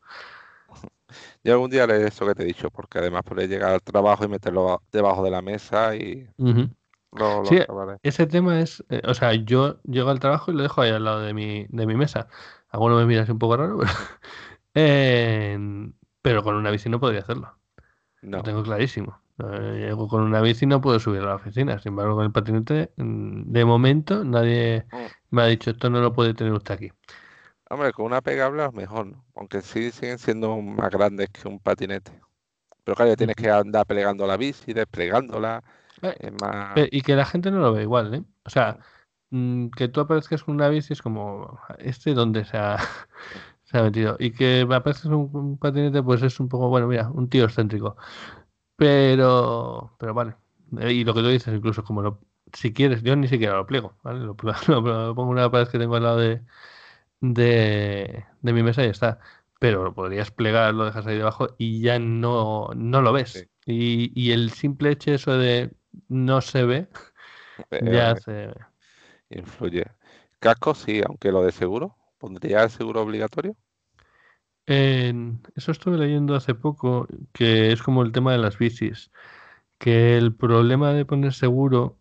Yo algún día haré eso que te he dicho, porque además podré llegar al trabajo y meterlo debajo de la mesa y sí, ese tema es, eh, o sea, yo llego al trabajo y lo dejo ahí al lado de mi, de mi mesa. Alguno me mira así un poco raro, pero, con una bici no podría hacerlo. No. Lo tengo clarísimo. Eh, llego con una bici no puedo subir a la oficina. Sin embargo, con el patinete, mm, de momento, nadie mm. me ha dicho esto no lo puede tener usted aquí. Hombre, con una pegable a lo mejor, ¿no? Aunque sí siguen siendo más grandes que un patinete. Pero claro, tienes que andar plegando la bici, desplegándola. Eh, es más... Y que la gente no lo ve igual, ¿eh? O sea, mm, que tú aparezcas con una bici es como, ¿este dónde se ha, se ha metido? Y que me aparezcas un, un patinete, pues es un poco, bueno, mira, un tío excéntrico. Pero, pero vale. Y lo que tú dices, incluso como lo, si quieres, yo ni siquiera lo pliego, ¿vale? Lo, pongo en una pared que tengo al lado de, de, mi mesa y ya está. Pero lo podrías plegar, lo dejas ahí debajo y ya no, no lo ves. Y, y, el simple hecho eso de no se ve, ya se influye. Casco sí, aunque lo de seguro, ¿pondría el seguro obligatorio? eso estuve leyendo hace poco, que es como el tema de las bicis, que el problema de poner seguro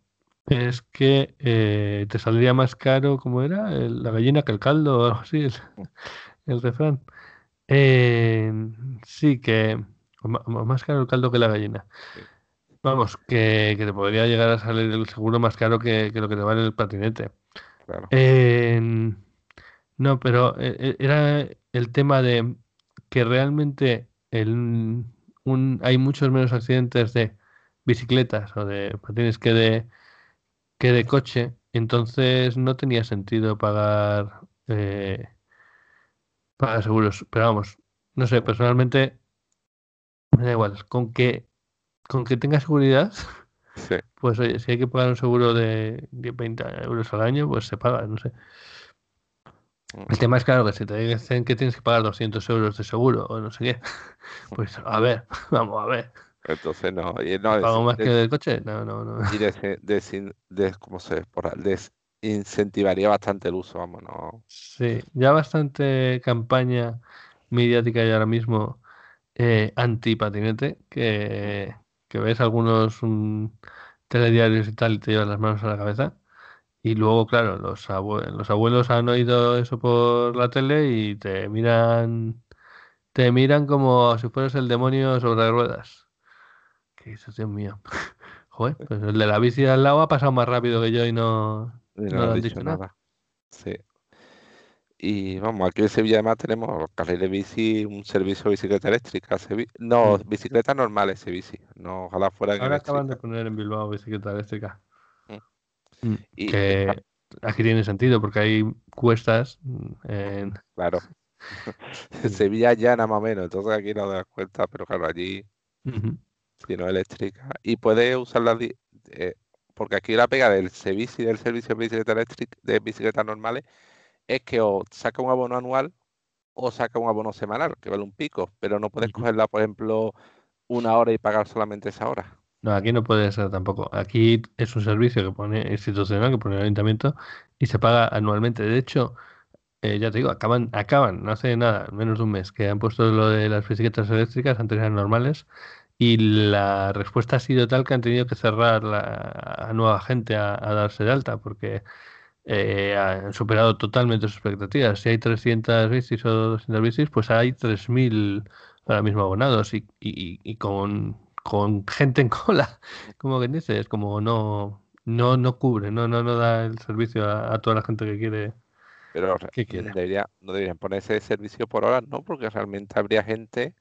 es que eh, te saldría más caro, ¿cómo era? la gallina que el caldo o algo así, el, refrán. sí, que más caro el caldo que la gallina. Vamos, que, te podría llegar a salir el seguro más caro que, lo que te vale el patinete. no, pero eh, eh, era el tema de que realmente el, un, hay muchos menos accidentes de bicicletas o de patines que de que de coche, entonces no tenía sentido pagar, eh, pagar seguros. Pero vamos, no sé, personalmente me da igual, con que, con que tenga seguridad, pues oye, si hay que pagar un seguro de 20 euros al año, pues se paga, no sé. El tema es claro que si te dicen que tienes que pagar 200 euros de seguro o no sé qué, pues a ver, vamos a ver. Entonces no, y no ¿Pago más que del coche? No, no, no. Y des, ¿cómo se desincentivaría bastante el uso, vamos, no. Sí, ya bastante campaña mediática y ahora mismo eh, anti-patinete, que, que ves algunos telediarios y tal y te llevas las manos a la cabeza. Y luego, claro, los, abuelos, los abuelos han oído eso por la tele y te miran, te miran como si fueras el demonio sobre ruedas. ¿Qué dices, Dios mío? Joder, pues el de la bici al lado ha pasado más rápido que yo y no, no, han dicho, nada. Sí. Y vamos, aquí en Sevilla además tenemos los carriles de bici, un servicio de bicicleta eléctrica. No, mm. bicicletas normales ese bici. No, ojalá fuera Ahora acaban de poner en Bilbao bicicleta eléctrica. Mm. Mm, y, que aquí tiene sentido porque hay cuestas. En... Claro. en Sevilla ya nada más o menos, entonces aquí no das cuenta, pero claro, allí sino eléctrica. Y puede usarla, eh, porque aquí la pega del servicio del servicio de bicicleta eléctrica, de bicicletas normales, es que o saca un abono anual o saca un abono semanal, que vale un pico, pero no puedes cogerla, por ejemplo, una hora y pagar solamente esa hora. No, aquí no puede ser tampoco. Aquí es un servicio que pone institucional, que pone el ayuntamiento y se paga anualmente. De hecho, eh, ya te digo, acaban, acaban, no hace nada, menos de un mes, que han puesto lo de las bicicletas eléctricas, antes eran normales, y la respuesta ha sido tal que han tenido que cerrar a nueva gente a, darse de alta porque eh, han superado totalmente sus expectativas. Si hay 300 bicis o 200 bicis, pues hay 3.000 ahora mismo abonados y, y, con, con, gente en cola, como que dices, como no no no cubre, no no no da el servicio a, toda la gente que quiere. Pero Debería, no deberían ponerse servicio por horas, ¿no? Porque realmente habría gente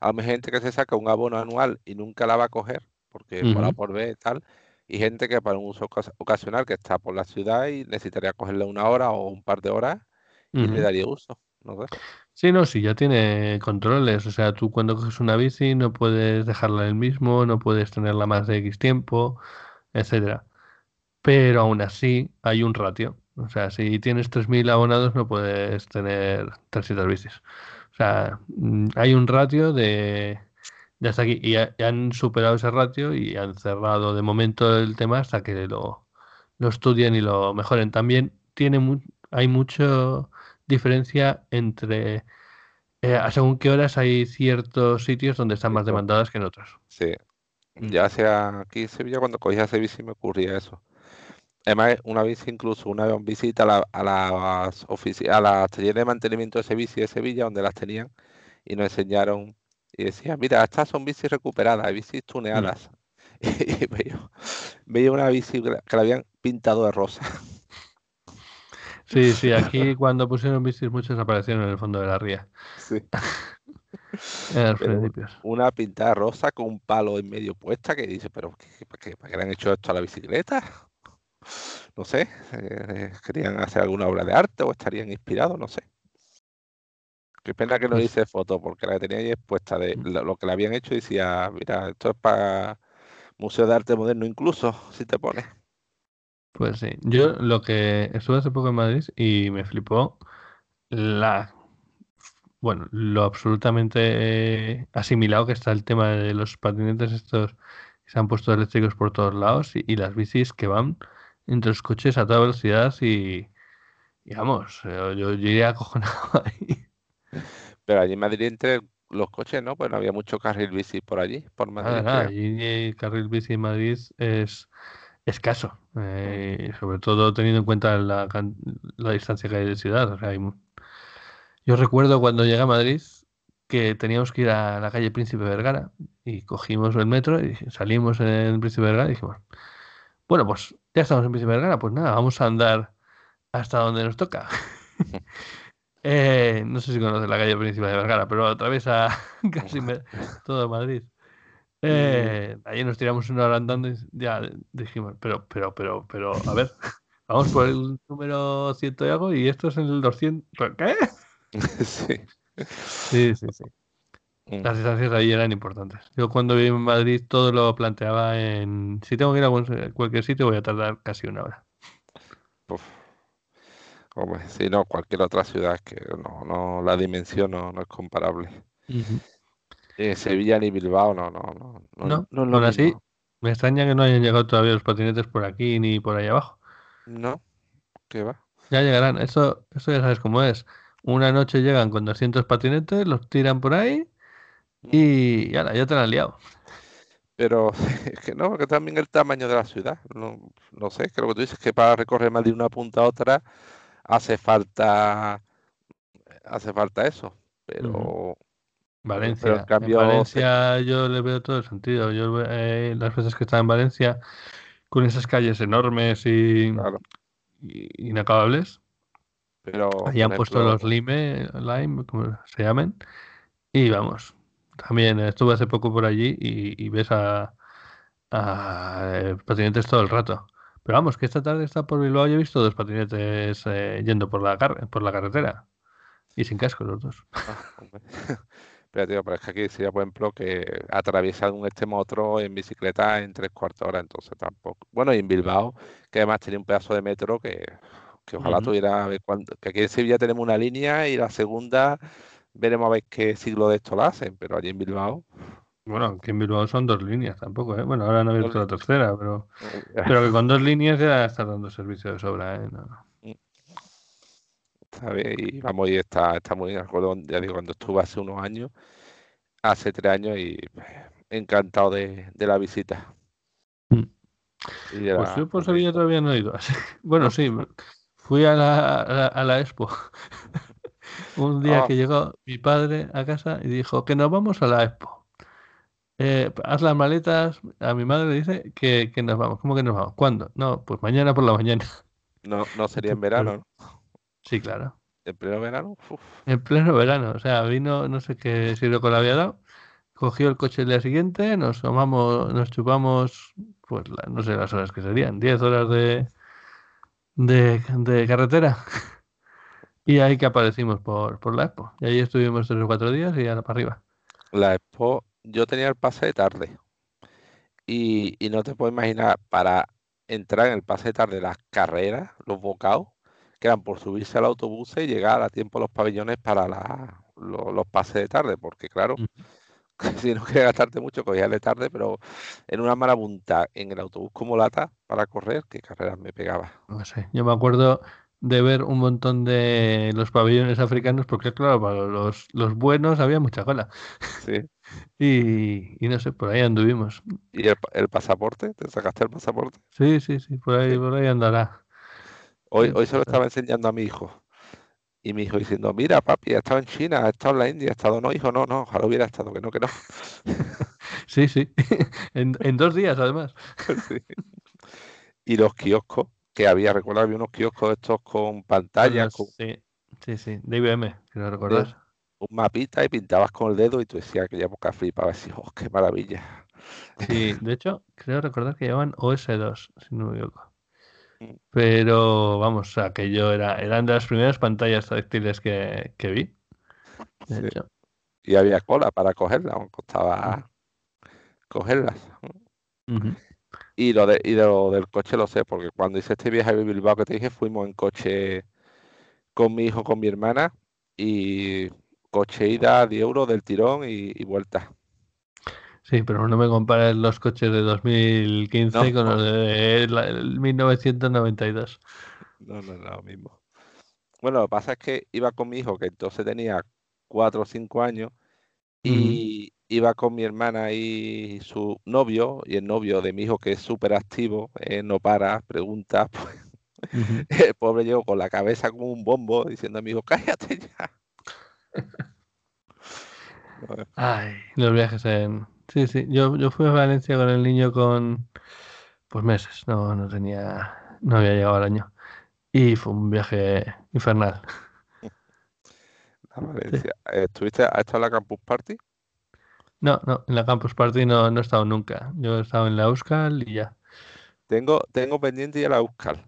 hay gente que se saca un abono anual y nunca la va a coger, porque por por B tal, y gente que para un uso ocasional que está por la ciudad y necesitaría cogerle una hora o un par de horas y le daría uso. No sé. Sí, no, sí, ya tiene controles. O sea, tú cuando coges una bici no puedes dejarla en el mismo, no puedes tenerla más de X tiempo, etcétera. Pero aún así hay un ratio. O sea, si tienes 3.000 abonados no puedes tener 300 bicis. O sea, mm, hay un ratio de, hasta aquí. Y, han superado ese ratio y han cerrado de momento el tema hasta que lo, lo estudien y lo mejoren. También tiene hay mucha diferencia entre eh, según qué horas hay ciertos sitios donde están más demandadas que en otros. Sí. Ya sea aquí en Sevilla, cuando cogía ese bici me ocurría eso. Además, una vez incluso una vez visita a, la, a las a las talleres de mantenimiento de ese bici de Sevilla, donde las tenían, y nos enseñaron y decían, mira, estas son bicis recuperadas, bicis tuneadas. Mm. Y veía, una bici que la habían pintado de rosa. Sí, sí, aquí cuando pusieron bicis muchos aparecieron en el fondo de la ría. Sí. en los principios. Una pintada rosa con un palo en medio puesta que dice, pero ¿para qué, ¿para qué le han hecho esto a la bicicleta? No sé, eh, querían hacer alguna obra de arte o estarían inspirados, no sé. Qué pena que no Pues hice foto, porque la que tenía ahí expuesta de lo, lo que le habían hecho y decía, mira, esto es para Museo de Arte Moderno incluso, si te pones. Pues sí, yo lo que estuve hace poco en Madrid y me flipó la, bueno, lo absolutamente asimilado que está el tema de los patinetes estos que se han puesto eléctricos por todos lados y, y las bicis que van entre los coches a toda velocidad y, y vamos, yo, yo iría acojonado ahí. Pero allí en Madrid entre los coches, ¿no? Pues no había mucho carril bici por allí, por Madrid, creo. allí el carril bici en Madrid es escaso, Mm. eh, sobre todo teniendo en cuenta la, la distancia que hay de ciudad. O sea, hay mu- Yo recuerdo cuando llegué a Madrid que teníamos que ir a la calle Príncipe Vergara y cogimos el metro y salimos en Príncipe Vergara y dijimos, bueno, pues ya estamos en Príncipe Vergara, pues nada, vamos a andar hasta donde nos toca. Eh, no sé si conoces la calle Príncipe de Vergara, pero atraviesa casi todo Madrid. Eh, allí nos tiramos una hora andando y ya dijimos, pero, pero, pero, pero, a ver, vamos por el número ciento y algo y esto es el 200. ¿Qué? Sí. Sí, sí, sí. Mm. Las distancias allí eran importantes. Yo cuando viví en Madrid todo lo planteaba en, si tengo que ir a cualquier sitio voy a tardar casi una hora. Uf. Hombre, si no, cualquier otra ciudad que no, no, la dimensión no, no es comparable. Eh, Sevilla ni Bilbao, no, no, no, no, No, no así, me extraña que no hayan llegado todavía los patinetes por aquí ni por ahí abajo. No, ¿qué va? Ya llegarán. Eso, eso ya sabes cómo es. Una noche llegan con 200 patinetes, los tiran por ahí y ya, ya te la han liado. Pero es que no, que también el tamaño de la ciudad. No, no sé, creo que tú dices que para recorrer más de una punta a otra hace falta, hace falta eso. Pero, pero en Valencia. En cambio, Valencia yo le veo todo el sentido. Yo eh, las veces que estaba en Valencia con esas calles enormes y, claro, y inacabables, pero allí han puesto los lime, lime, como se llamen, y vamos. También estuve hace poco por allí y, y ves a, a, eh, patinetes todo el rato. Pero vamos, que esta tarde está por Bilbao y he visto dos patinetes eh, yendo por la, por la carretera y sin casco los dos. ah. Pero, tío, pero es que aquí sería, por ejemplo, que atraviesan un extremo a otro en bicicleta en tres cuartos de hora, entonces tampoco. Bueno, y en Bilbao, que además tiene un pedazo de metro que, que ojalá Ujú. tuviera, a ver cuándo- que aquí en Sevilla tenemos una línea y la segunda veremos a ver qué siglo de esto la hacen, pero allí en Bilbao, Bueno, aquí en Bilbao son dos líneas tampoco, ¿eh? Bueno, ahora no he abierto la tercera, pero, pero que con dos líneas ya está dando servicio de sobra, ¿eh? No, no. Está bien, y vamos, y está, está muy bien. Ya digo, cuando estuve hace unos años, hace tres años, y pues, encantado de, de la visita. Mm. Y de Pues la, yo por Sevilla todavía no he ido. así- Bueno, ¿No? sí, fui a la, a la, a la Expo un día Ah, que llegó mi padre a casa y dijo que nos vamos a la Expo. Eh, haz las maletas. A mi madre le dice que, que nos vamos. ¿Cómo que nos vamos? ¿Cuándo? No, pues mañana por la mañana. no, no sería en verano, ¿no? sí, claro. En pleno verano, uf, En pleno verano. O sea, vino, no sé qué siroco le había dado. Cogió el coche el día siguiente, nos tomamos, nos chupamos, pues la- no sé las horas que serían, 10 horas de, de, de carretera. Y ahí que aparecimos por, por la Expo. Y ahí estuvimos tres o cuatro días y ahora para arriba. la Expo, yo tenía el pase de tarde. Y, y no te puedo imaginar, para entrar en el pase de tarde, las carreras, los bocados, que eran por subirse al autobús y llegar a tiempo a los pabellones para la- lo- los pases de tarde, porque claro, Mm. si no quería gastarte mucho, cogías de tarde, pero en una marabunta en el autobús como lata para correr, qué carreras me pegaba. No sé. Yo me acuerdo de ver un montón de los pabellones africanos, porque claro, para los, los buenos había mucha cola. Sí. Y, y no sé, por ahí anduvimos. ¿Y el, pa- el pasaporte? ¿Te sacaste el pasaporte? Sí, sí, sí, por ahí, Sí. por ahí andará. Hoy, hoy se lo estaba enseñando a mi hijo. Y mi hijo diciendo, mira, papi, ha estado en China, ha estado en la India, ha estado, no, hijo, no, no, ojalá hubiera estado, que no, que no. Sí, sí. En, en dos días, además. Sí. Y los kioscos, que había, recuerdo, había unos kioscos estos con pantallas. Sí, sí, sí, de IBM, lo recordás. Un mapita y pintabas con el dedo y tú decías que ya época flipabas y oh, qué maravilla. Sí, de hecho, creo recordar que llamaban OS2, si no me equivoco. Mm. Pero vamos, aquello era, eran de las primeras pantallas táctiles que, que vi. De hecho. Y había cola para cogerlas, costaba cogerlas. Y lo de, y lo del coche lo sé, porque cuando hice este viaje a Bilbao que te dije, fuimos en coche con mi hijo, con mi hermana, y coche ida 10 euros del tirón y, vuelta. Sí, pero no me compares los coches de 2015 con los de 1992. No, no, no, lo mismo. Bueno, lo que pasa es que iba con mi hijo, que entonces tenía 4 o 5 años, y, iba con mi hermana y su novio, y el novio de mi hijo, que es súper activo, eh, no para, pregunta. Pues, el pobre llegó con la cabeza como un bombo, diciendo a mi hijo, cállate ya. Ay, los viajes en... Sí, sí, yo, yo fui a Valencia con el niño con pues meses, no, no tenía, no había llegado al año. Y fue un viaje infernal. Valencia. ¿Estuviste, ¿Has estado en la Campus Party? No, no, en la Campus Party no, no he estado nunca. Yo he estado en la Euskal y ya. Tengo, tengo pendiente ya la Euskal.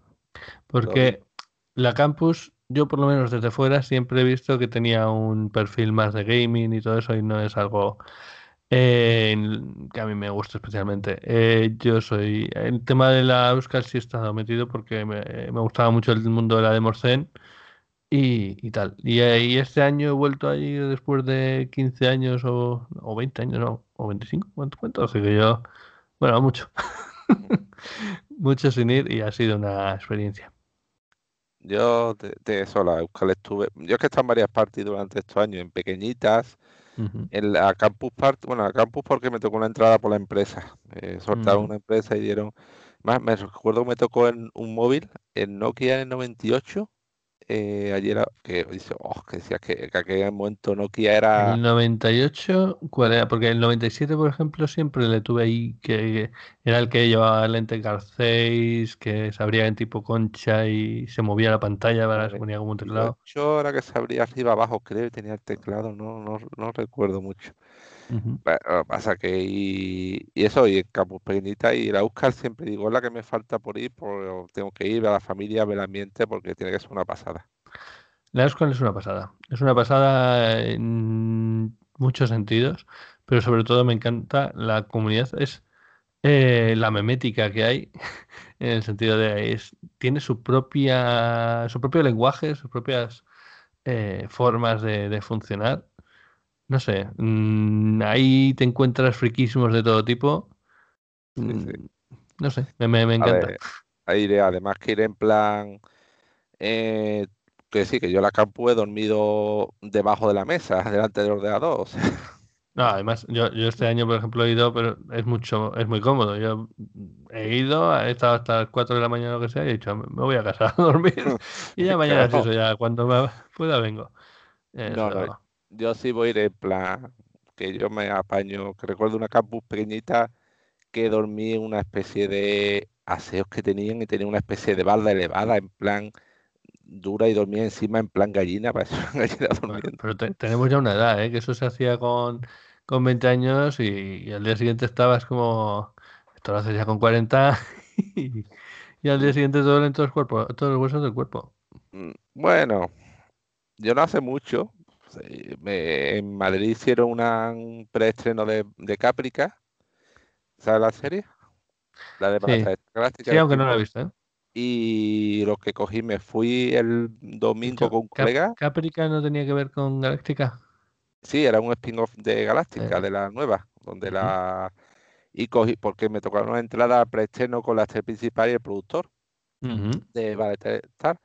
Porque la Campus, yo por lo menos desde fuera siempre he visto que tenía un perfil más de gaming y todo eso y no es algo eh, que a mí me gusta especialmente. Eh, yo soy... El tema de la Euskal sí he estado metido porque me, me gustaba mucho el mundo de la de Y, tal. Y, y, este año he vuelto allí después de 15 años o, o 20 años, no, o 25, ¿cuánto cuento? Así que yo, bueno, mucho. mucho sin ir y ha sido una experiencia. Yo de, eso, la Euskal estuve, yo es que he estado en varias partes durante estos años, en pequeñitas, en la Campus Party, bueno, la Campus porque me tocó una entrada por la empresa, eh, soltaron una empresa y dieron, más me recuerdo que me tocó en un móvil, en Nokia en 98, eh, ayer que dice, oh, que decía que, que aquel momento Nokia era. El 98, ¿cuál era? Porque el 97, por ejemplo, siempre le tuve ahí que, era el que llevaba lente Car 6, que se abría en tipo concha y se movía la pantalla, para se ponía como un teclado. Yo era que se abría arriba abajo, creo, y tenía el teclado, no, no, no recuerdo mucho. Pasa que y, eso, y en Campus Pequeñita y la Euskal siempre digo, es la que me falta por ir, porque tengo que ir a la familia, a ver el ambiente, porque tiene que ser una pasada. La Euskal es una pasada. Es una pasada en muchos sentidos, pero sobre todo me encanta la comunidad. Es eh, la memética que hay, en el sentido de es, tiene su propia, su propio lenguaje, sus propias eh, formas de funcionar no sé, mm, ahí te encuentras friquísimos de todo tipo. Mm, no sé, me, me, encanta. ahí además que ir en plan, eh, que sí, que yo la campo he dormido debajo de la mesa, delante del ordenador. No, además, yo, yo este año, por ejemplo, he ido, pero es mucho, es muy cómodo. Yo he ido, he estado hasta las 4 de la mañana o lo que sea, y he dicho, me voy a casa a dormir. y ya mañana es eso, ya cuando pueda vengo. no, no, yo sí voy a ir en plan que yo me apaño, que recuerdo una campus pequeñita que dormí en una especie de aseos que tenían y tenía una especie de balda elevada en plan dura y dormía encima en plan gallina, para gallina durmiendo. pero tenemos ya una edad, ¿eh? que eso se hacía con, con 20 años y, al día siguiente estabas como, esto lo haces ya con 40 y, al día siguiente todo en todos los, todos los huesos del cuerpo. Mm, bueno, yo no hace mucho, en Madrid hicieron una, un preestreno de, de Caprica. ¿Sabes la serie? La de sí. Sí, aunque no la he visto. ¿eh? Y lo que cogí, me fui el domingo con un colega. ¿Caprica no tenía que ver con Galáctica? Sí, era un spin-off de Galáctica, de la nueva, donde la... Y cogí, porque me tocaron una entrada preestreno con la estrella principal y el productor de Ballet Star.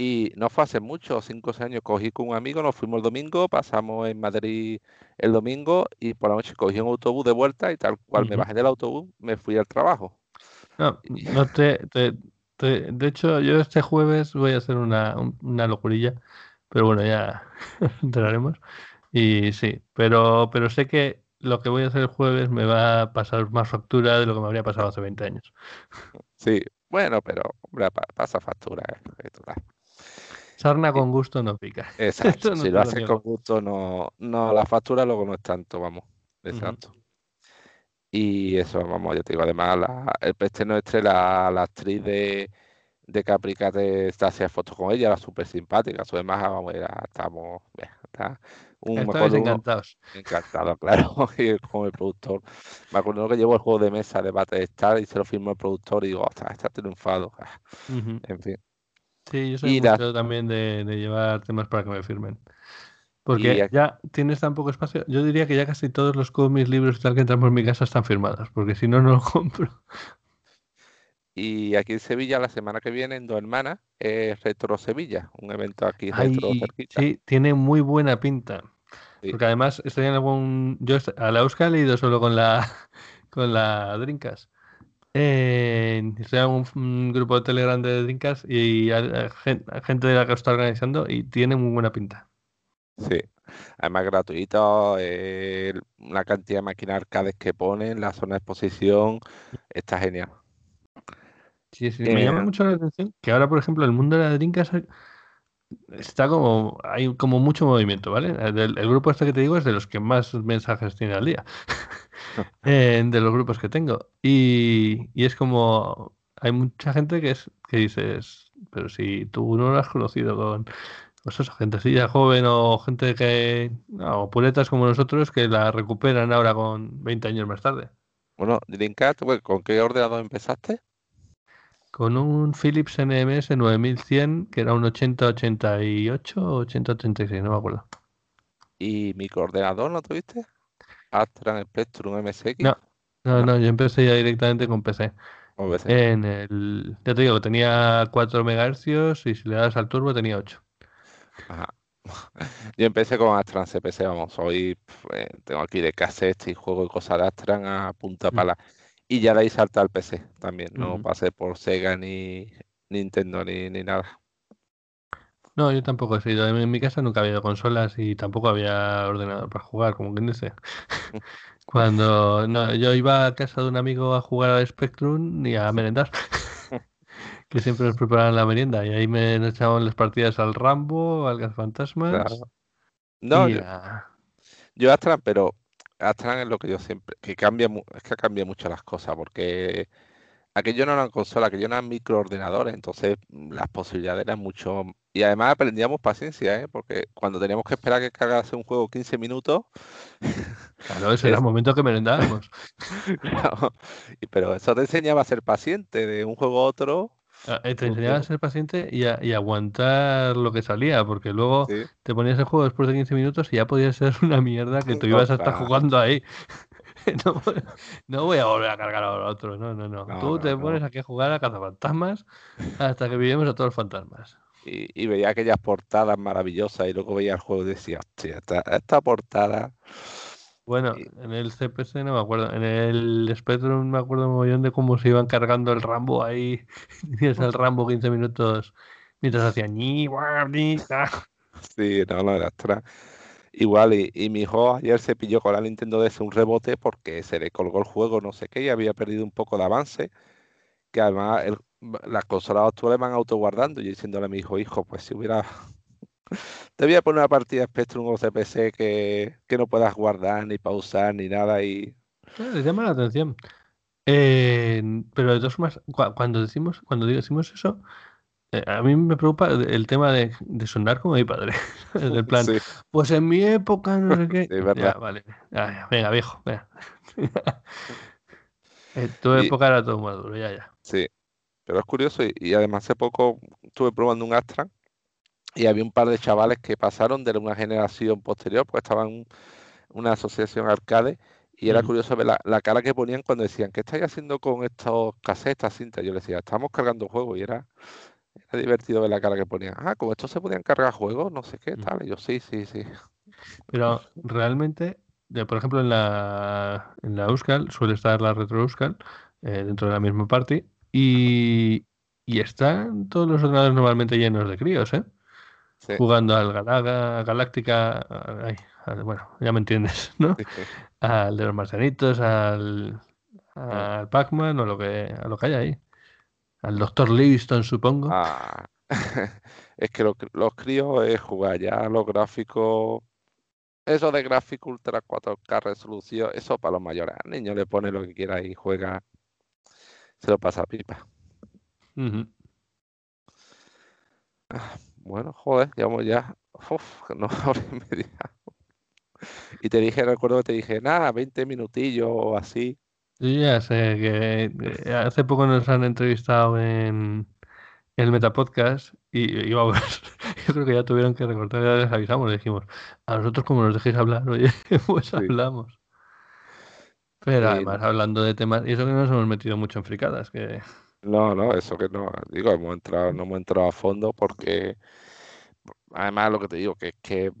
Y no fue hace mucho, cinco o seis años, cogí con un amigo, nos fuimos el domingo, pasamos en Madrid el domingo y por la noche cogí un autobús de vuelta y tal cual me bajé del autobús, me fui al trabajo. No, no te, de hecho, yo este jueves voy a hacer una, una locurilla, pero bueno, ya entraremos. Y sí, pero, pero sé que lo que voy a hacer el jueves me va a pasar más factura de lo que me habría pasado hace 20 años. Sí, Bueno, pero hombre, pasa factura. Eh, Sarna con gusto no pica. Exacto. si lo haces con gusto, no, no, la factura luego no es tanto, vamos. Exacto. Y eso, vamos, yo te digo, además, el peste nuestro, la, la actriz de, de Capricate está haciendo fotos con ella, era súper simpática. Su demás, vamos, ya estamos. Está, un, encantados. Encantado, claro, y con el productor. Me acuerdo que llevo el juego de mesa de Battle Star y se lo firmó el productor y digo, ostras, está triunfado. En fin. Sí, yo soy mucho también de, llevar temas para que me firmen. Porque ya tienes tan poco espacio. Yo diría que ya casi todos los cómics, libros y tal que entramos en mi casa están firmados, porque si no, no lo compro. Y aquí en Sevilla, la semana que viene, en Dos Hermanas, es Retro Sevilla, un evento aquí retro cerquita. Sí, tiene muy buena pinta. Porque además estoy en algún. Yo a la Euska he leído solo con la con la Drinkas. Eh, en un, grupo de Telegram de Drinkas y hay, gente de la que está organizando y tiene muy buena pinta. Sí, además gratuito, eh, la cantidad de máquinas arcades que ponen, la zona de exposición, está genial. Sí, sí, me llama eh, mucho la atención que ahora, por ejemplo, el mundo de las drinkas está como, hay como mucho movimiento, ¿vale? El, grupo este que te digo es de los que más mensajes tiene al día, eh, de los grupos que tengo. Y, y, es como, hay mucha gente que es que dices, pero si tú no lo has conocido con, pues eso, gente así ya joven o gente que, o puretas como nosotros que la recuperan ahora con 20 años más tarde. Bueno, Dreamcast, ¿con qué ordenador empezaste? Con un Philips NMS 9100 que era un 8088 o 8086, no me acuerdo. ¿Y microordenador no tuviste? Astran Spectrum MSX. No, no, no, yo empecé ya directamente con PC. En el, ya te digo, tenía 4 MHz y si le das al turbo tenía 8. Ajá. Yo empecé con Astran CPC, vamos, hoy eh, tengo aquí de cassette y juego de cosas de Astran a punta mm. Y ya de ahí salta al PC también. No pasé por Sega ni Nintendo ni, ni nada. No, yo tampoco he sido. En mi casa nunca había consolas y tampoco había ordenador para jugar, como quien dice. Cuando no, yo iba a casa de un amigo a jugar al Spectrum y a merendar. que siempre nos preparaban la merienda. Y ahí me echaban las partidas al Rambo, al Fantasmas. No, yo, yo pero Astran es lo que yo siempre, que cambia, es que cambia mucho las cosas, porque aquello no eran consolas, aquello eran microordenadores, entonces mm, las posibilidades eran mucho... Y además aprendíamos paciencia, ¿eh? porque cuando teníamos que esperar que cargase un juego 15 minutos... Claro, ese era el momento que merendábamos. Pero eso te enseñaba a ser paciente de un juego a otro Ah, eh, te enseñaba a ser paciente y, aguantar lo que salía, porque luego te ponías el juego después de 15 minutos y ya podía ser una mierda que tú ibas a estar jugando ahí. no, voy a volver a cargar a otro, no, no, no. tú te pones aquí a jugar a cazafantasmas hasta que vivimos a todos los fantasmas. Y, veía aquellas portadas maravillosas y luego veía el juego y decía, hostia, esta, portada. Bueno, en el CPC no me acuerdo. En el Spectrum me acuerdo muy bien de cómo se iban cargando el Rambo ahí. Tienes el Rambo 15 minutos mientras hacía ni Sí, no, no, era Igual, y, mi hijo ayer se pilló con la Nintendo DS un rebote porque se le colgó el juego, no sé qué, y había perdido un poco de avance. Que además las consolas actuales van autoguardando. Y diciéndole a mi hijo, hijo, pues si hubiera te voy a poner una partida Spectrum o CPC que, que no puedas guardar, ni pausar, ni nada. y Les llama la atención. Eh, pero de todas formas, cuando decimos, cuando decimos eso, eh, a mí me preocupa el tema de, de sonar como mi padre. Del plan, pues en mi época no sé qué. Sí, verdad. vale. venga, viejo, venga. en tu época era todo maduro, ya, ya. Sí, pero es curioso y, y, además hace poco estuve probando un Astra y había un par de chavales que pasaron de una generación posterior, porque estaban en una asociación arcade, y era curioso ver la, cara que ponían cuando decían, ¿qué estáis haciendo con estos casetas, cintas? Yo les decía, estamos cargando juegos, y era, divertido ver la cara que ponían. Ah, como estos se podían cargar juegos, no sé qué, tal. Y yo, sí, sí, sí. Pero realmente, por ejemplo, en la, en la Euskal suele estar la Retro Euskal eh, dentro de la misma party, y, y están todos los ordenadores normalmente llenos de críos, ¿eh? Jugando al Galaga, Galáctica, bueno, ya me entiendes, ¿no? Al de los marcianitos, al, al Pac-Man o lo que, a lo que hay ahí. al doctor Livingston, supongo. Ah, es que los críos es jugar ya los gráficos. Eso de gráfico ultra 4K resolución, eso para los mayores. Al niño le pone lo que quiera y juega. Se lo pasa a pipa. Ah, bueno, joder, llevamos ya. Uf, no, hora y media. Y te dije, recuerdo que te dije, nada, 20 minutillos o así. ya sé que hace poco nos han entrevistado en el Metapodcast y, y vamos, yo creo que ya tuvieron que recortar, ya les avisamos, le dijimos, a nosotros como nos dejéis hablar, oye, pues hablamos. Pero además hablando de temas, y eso que no nos hemos metido mucho en fricadas, que... No, no, eso que no, digo, hemos entrado, no hemos entrado a fondo porque además lo que te digo, que es que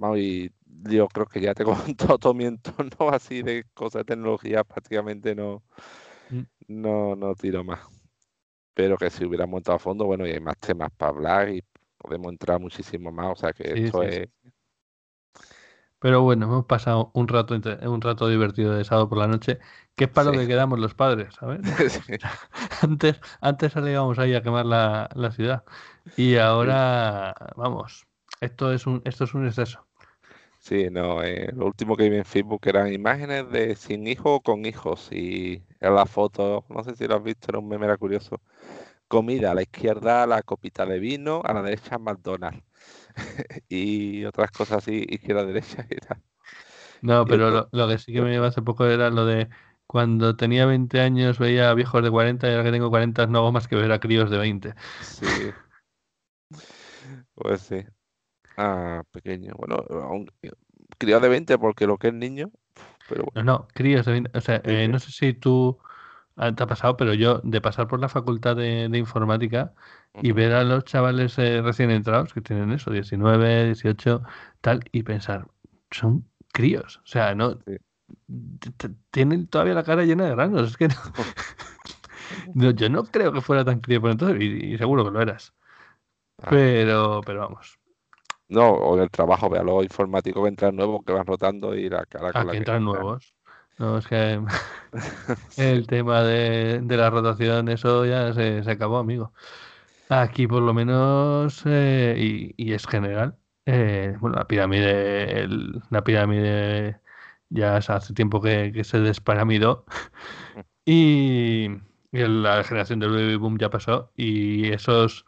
yo creo que ya tengo todo mi entorno así de cosas de tecnología, prácticamente no, mm. no, no tiro más. Pero que si hubiéramos entrado a fondo, bueno, y hay más temas para hablar y podemos entrar muchísimo más, o sea que esto es... Pero bueno, hemos pasado un rato un rato divertido de sábado por la noche, que es para lo que quedamos los padres, ¿sabes? antes, antes salíamos ahí a quemar la, la ciudad. Y ahora, vamos, esto es un, esto es un exceso. Sí, no, eh, lo último que vi en Facebook eran imágenes de sin hijo o con hijos y era la foto, no sé si lo has visto, era un meme era curioso. Comida, a la izquierda la copita de vino, a la derecha McDonald's. y otras cosas así, izquierda, derecha y tal. No, pero lo, que sí que me lleva hace poco era lo de cuando tenía 20 años veía viejos de 40 y ahora que tengo 40 no hago más que ver a críos de 20. Sí. Pues sí. Ah, pequeño. Bueno, un criado de 20 porque lo que es niño. Pero No, no, críos de 20. O sea, eh, no sé si tú ah, te ha pasado, pero yo de pasar por la facultad de, informática y ver a los chavales eh, recién entrados que tienen eso, 19, 18, tal, y pensar, son críos. O sea, no. Tienen todavía la cara llena de granos. Es que no. yo no creo que fuera tan crío por entonces, y, seguro que lo eras. Ah. Pero, pero vamos. No, o en el trabajo, vea los informáticos que entran nuevos, que van rotando y la cara con ah, la que entran nuevos. No, es que el tema de, la rotación, eso ya se, acabó, amigo. Aquí por lo menos, eh, y, es general, eh, bueno, la pirámide, la pirámide ya hace tiempo que, se desparamidó y, la generación del baby boom ya pasó y esos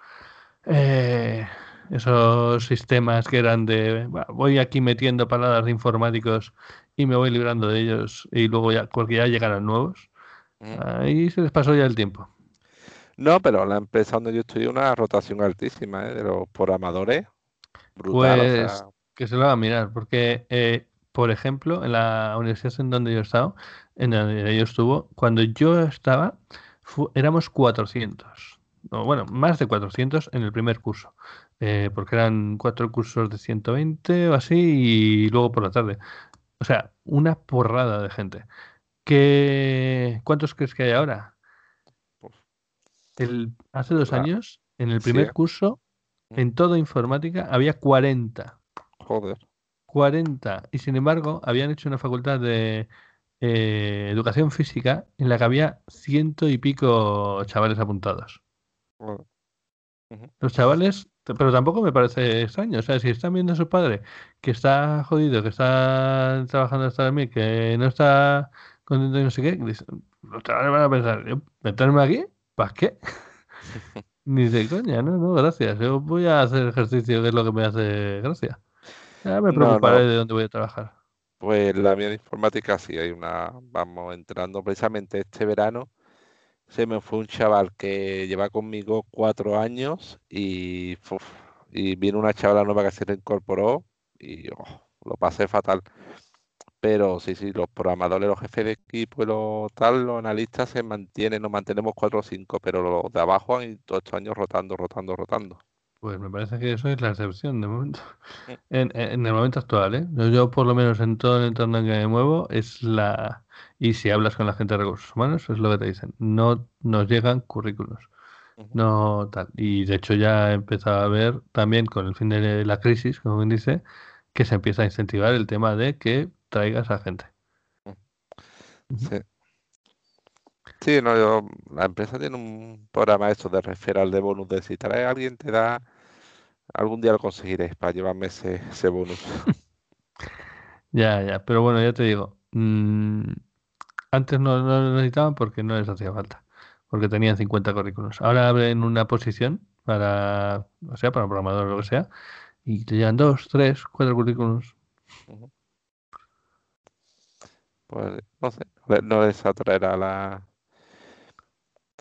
eh, esos sistemas que eran de voy aquí metiendo palabras de informáticos y me voy librando de ellos y luego ya, porque ya llegarán nuevos. Ahí se les pasó ya el tiempo. No, pero la empresa donde yo estoy una rotación altísima ¿eh? de los programadores. Brutal, pues que se lo va a mirar, porque, eh, por ejemplo, en la universidad en donde yo he estado, en donde yo estuvo, cuando yo estaba, éramos 400. bueno, más de 400 en el primer curso. Eh, porque eran cuatro cursos de 120 o así y luego por la tarde. O sea, una porrada de gente. ¿Qué... ¿Cuántos crees que hay ahora? El, hace dos años, en el primer ¿eh? curso, mm. en toda informática, había 40. Joder. 40. Y sin embargo, habían hecho una facultad de eh, educación física en la que había ciento y pico chavales apuntados. Los chavales pero tampoco me parece extraño. O sea, si están viendo a su padre que está jodido, que está trabajando hasta mí, que no está contento y no sé qué, los chavales van a pensar, ¿meterme aquí? ¿Para qué? Ni de coña, no, no, gracias. Yo voy a hacer ejercicio, que es lo que me hace gracia. Ya me preocuparé de dónde voy a trabajar. Pues la mía de informática sí, hay una, vamos entrando precisamente este verano se me fue un chaval que lleva conmigo cuatro años y, y vino una chavala nueva que se le incorporó y oh, lo pasé fatal. Pero sí, sí, los programadores, los jefes de equipo y los tal, los analistas se mantienen, nos mantenemos cuatro o cinco, pero los de abajo han todos estos años rotando, rotando, rotando. Pues me parece que eso es la excepción de momento. Mm. En, el momento actual, ¿eh? Yo, por lo menos en todo el entorno en que me muevo, es la... Y si hablas con la gente de recursos humanos, es lo que te dicen. No nos llegan currículos. No tal. Y de hecho ya he empezado a ver también con el fin de la crisis, como bien dice, que se empieza a incentivar el tema de que traigas a gente. Sí. Sí, no, yo, la empresa tiene un programa esto de referral de bonus, de si trae a alguien te da, algún día lo conseguiré para llevarme ese, ese bonus. Ya, ya, pero bueno, ya te digo, mm, antes no, no lo necesitaban porque no les hacía falta, porque tenían 50 currículums. Ahora abren una posición para, o sea, para un programador o lo que sea, y te llegan dos, tres, cuatro currículums. Ujú. Pues no sé, no les atraerá la...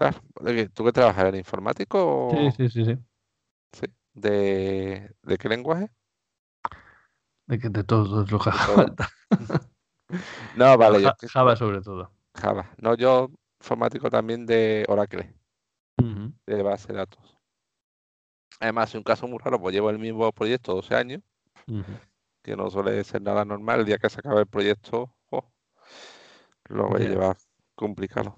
Claro, ¿de qué- ¿Tú qué trabajas? ¿En informático Sí, o sí, sí, sí. sí? ¿De, de qué lenguaje? De que de todos los falta. No, vale, yo Java sobre todo. Java. No, yo informático también de Oracle, de base de datos. Además, es un caso muy raro, pues llevo el mismo proyecto 12 años, que no suele ser nada normal. El día que se acabe el proyecto, oh, lo voy a llevar complicado.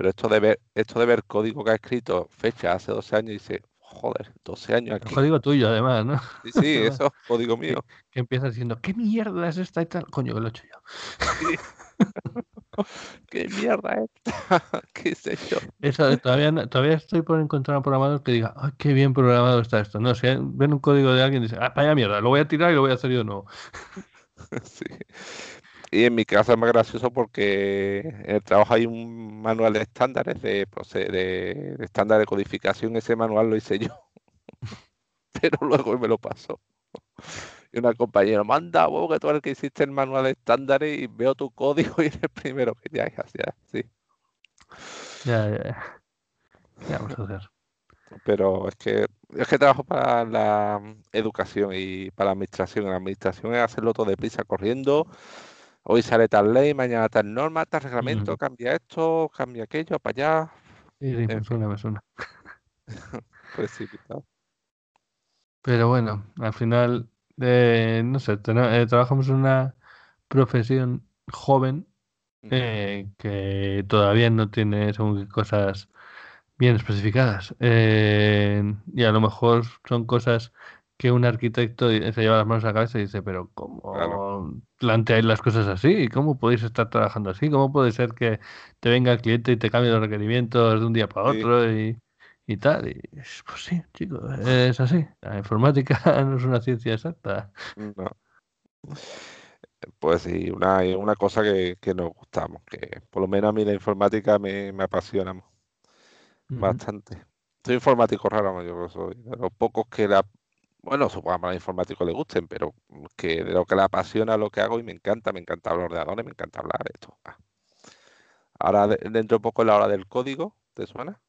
Pero esto de ver, esto de ver código que ha escrito fecha hace 12 años y dice, joder, 12 años El aquí. código tuyo, además, ¿no? Sí, sí, eso es código mío. que empieza diciendo, ¿qué mierda es esta y tal? Coño, que lo he hecho yo. Sí. ¿Qué mierda es esta? ¿Qué sé yo? Eso, todavía, todavía estoy por encontrar un programador que diga, ¡ay, qué bien programado está esto! No, si ven un código de alguien y dicen, ¡ah, vaya mierda! Lo voy a tirar y lo voy a hacer yo de nuevo. Sí. Y en mi caso es más gracioso porque en el trabajo hay un manual de estándares de, de, de estándar de codificación. Ese manual lo hice yo, pero luego me lo pasó. Y una compañera, manda vos que tú eres el que hiciste el manual de estándares y veo tu código y eres el primero que ya es así, sí. Ya, ya, ya. Ya, vamos a hacer. Pero es que es que trabajo para la educación y para la administración. En la administración es hacerlo todo deprisa, corriendo. Hoy sale tal ley, mañana tal norma, tal reglamento, cambia esto, cambia aquello, para allá. Sí, sí, me suena, me suena. precipitado. Pero bueno, al final, eh, no sé, eh, trabajamos en una profesión joven eh, que todavía no tiene según qué cosas bien especificadas. Eh, y a lo mejor son cosas que un arquitecto se lleva las manos a la cabeza y dice, pero Claro. ¿Cómo planteáis las cosas así? ¿Cómo podéis estar trabajando así? ¿Cómo puede ser que te venga el cliente y te cambie los requerimientos de un día para Sí, otro y, y tal? Y pues sí, chicos, es así. La informática no es una ciencia exacta. no. Pues sí, una, una cosa que, que nos gustamos, que por lo menos a mí la informática me, me apasiona bastante. Soy informático raro, yo soy de los pocos que la, bueno, supongo que a los informáticos les gusten, pero que de lo que le apasiona lo que hago y me encanta, me encanta hablar de ordenadores, me encanta hablar de esto. Ah. Ahora de- dentro de poco es la hora del código, ¿te suena?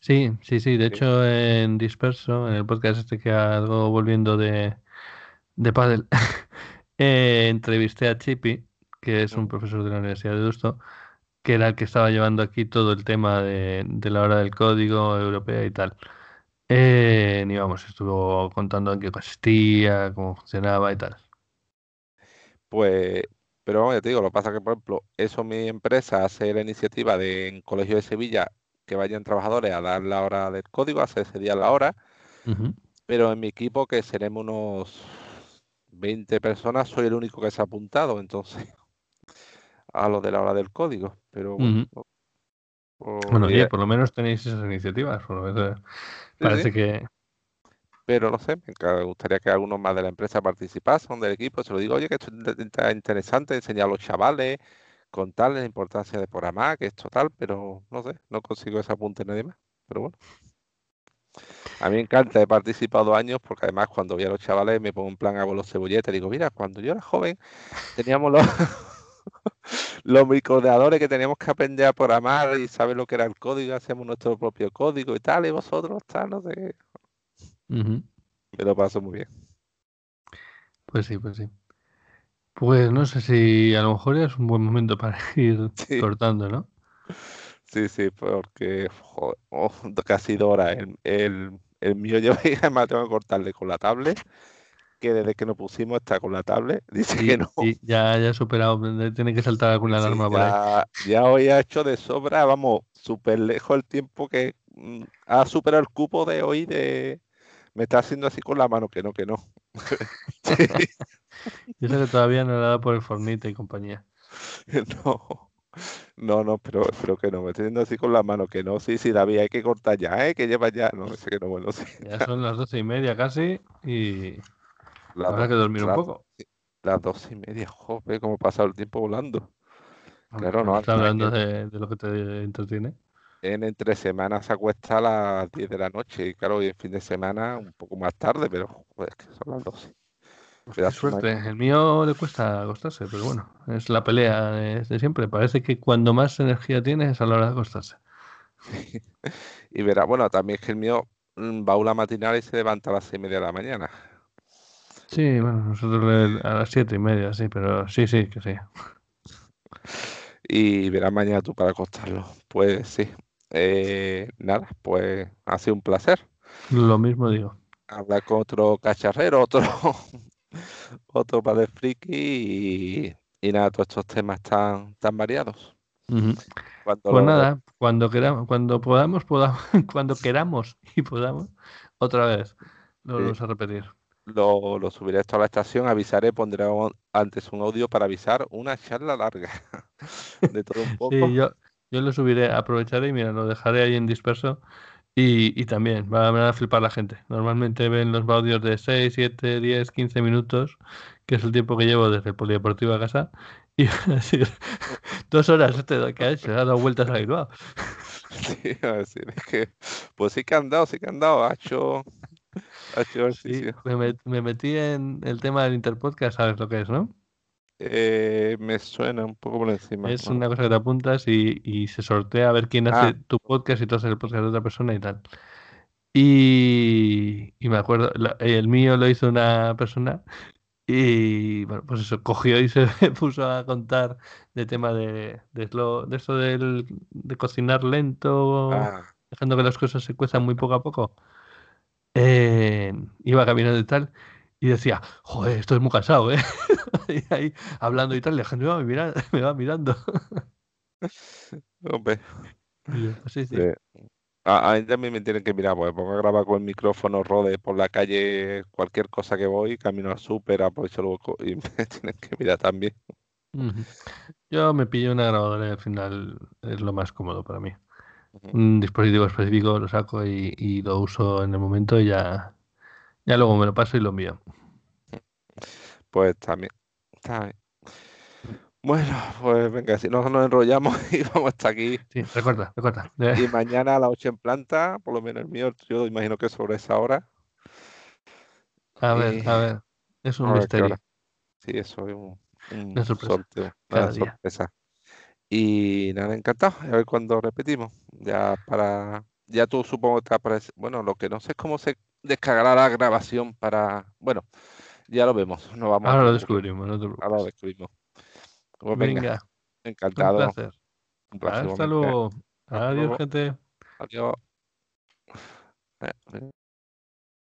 Sí, sí, sí. De Sí. hecho, en Disperso, en el podcast este que hago volviendo de, de pádel, eh, entrevisté a Chipi, que es un Ujú. profesor de la Universidad de Deusto, que era el que estaba llevando aquí todo el tema de, de la hora del código europea y tal. Eh, y vamos, estuvo contando en qué consistía, cómo funcionaba y tal. Pues, pero vamos, ya te digo, lo que pasa es que, por ejemplo, eso mi empresa hace la iniciativa de en Colegio de Sevilla que vayan trabajadores a dar la hora del código, hace ese día la hora, pero en mi equipo, que seremos unos 20 personas, soy el único que se ha apuntado, entonces, a lo de la hora del código. Pero bueno, o- Bueno, y oye, por lo menos tenéis esas iniciativas. Por lo menos, eh, sí, parece sí, que... pero no sé, me gustaría que algunos más de la empresa participasen del equipo. Se lo digo, oye, que esto es inte- interesante enseñar a los chavales, contarles la importancia de programar, que esto tal, pero no sé, no consigo ese apunte nadie más. Pero bueno, a mí me encanta, he participado años porque además cuando vi a los chavales me pongo en plan hago los cebolletes, digo, mira, cuando yo era joven teníamos los, los microordenadores que teníamos que aprender a programar y saber lo que era el código, hacíamos nuestro propio código y tal, y vosotros tal, no sé qué. Ujú. Me lo paso muy bien. Pues sí, pues sí. Pues no sé si a lo mejor es un buen momento para ir Sí. cortando, ¿no? Sí, sí, porque joder, oh, casi dos horas. El, el, el mío yo además tengo que cortarle con la tablet, que desde que nos pusimos está con la tablet, dice que no. ya, ya he superado, tiene que saltar alguna Sí, alarma por ahí. ya, hoy ha hecho de sobra, vamos, súper lejos el tiempo que mm, ha superado el cupo de hoy de... Me está haciendo así con la mano, que no, que no. Sí, Yo sé que todavía no le ha dado por el Fornite y compañía. no. No, no, pero espero que no. Me estoy diciendo así con la mano, que no, sí, sí, David, hay que cortar ya, ¿eh? Que lleva ya. No, sé que no, bueno, sí. Ya son las doce y media casi y habrá que dormir un poco. Las doce y media, joder, cómo ha pasado el tiempo volando. Claro, no. Está hablando de, lo que te entretiene. En entre semanas se acuesta a las 10 de la noche y claro, hoy en fin de semana un poco más tarde, pero es que son las 12. Qué suerte. El mío le cuesta acostarse, pero bueno, es la pelea de, siempre. Parece que cuando más energía tienes es a la hora de acostarse. y verá, bueno, también es que el mío mm, va a una matinal y se levanta a las seis y media de la mañana. Sí, bueno, nosotros a las siete y media, sí, pero sí, sí, que sí. Y verás mañana tú para acostarlo. Pues sí. Eh, nada, pues ha sido un placer. Lo mismo digo. Hablar con otro cacharrero, otro otro padre friki y, nada, todos estos temas tan, tan variados. pues nada, cuando queramos, cuando podamos, podamos, cuando queramos y podamos, otra vez lo vamos a repetir. Lo, lo, subiré esto a la estación, avisaré, pondré antes un audio para avisar una charla larga de todo un poco. Sí, yo, yo lo subiré, aprovecharé y mira, lo dejaré ahí en disperso y, y también va, a flipar la gente. Normalmente ven los audios de 6, 7, 10, 15 minutos, que es el tiempo que llevo desde el polideportivo a casa. Y van a decir, dos horas este que ha hecho, ha dado vueltas a Bilbao. Sí, a decir, es que, pues sí que han dado, sí que han dado, ha hecho sí, me, me, metí en el tema del Interpodcast, sabes lo que es, ¿no? Eh, me suena un poco por encima. Es una cosa que te apuntas y, se sortea a ver quién hace ah. tu podcast y tú haces el podcast de otra persona y tal. Y, me acuerdo, el mío lo hizo una persona y bueno, pues eso, cogió y se puso a contar de tema de, de, de eso del, de cocinar lento, ah. dejando que las cosas se cuezan muy poco a poco. Eh, iba caminando y tal, y decía, joder, esto es muy cansado, ¿eh? y ahí hablando y tal, la gente me va, mirando. Hombre. Sí, sí. A, mí también me tienen que mirar, porque pongo a grabar con el micrófono, rode por la calle, cualquier cosa que voy, camino al súper, aprovecho luego y me tienen que mirar también. Yo me pillo una grabadora y al final es lo más cómodo para mí. Un dispositivo específico lo saco y, lo uso en el momento y ya, ya luego me lo paso y lo envío. Pues también. Bueno, pues venga, si no nos enrollamos y vamos hasta aquí. Sí, recuerda, recuerda. Y mañana a las 8 en planta, por lo menos el mío, yo imagino que sobre esa hora. A ver, a ver. Es un misterio. Sí, eso es un, sorpresa. una sorpresa. Y nada, encantado. A ver cuándo repetimos. Ya para. Ya tú supongo que te aparece. Bueno, lo que no sé es cómo se descargará la grabación para. Bueno, ya lo vemos. No vamos Ahora lo descubrimos, no te preocupes. Ahora lo descubrimos. Pues venga, encantado. Un placer. Hasta luego. Adiós, gente. Adiós. Eh,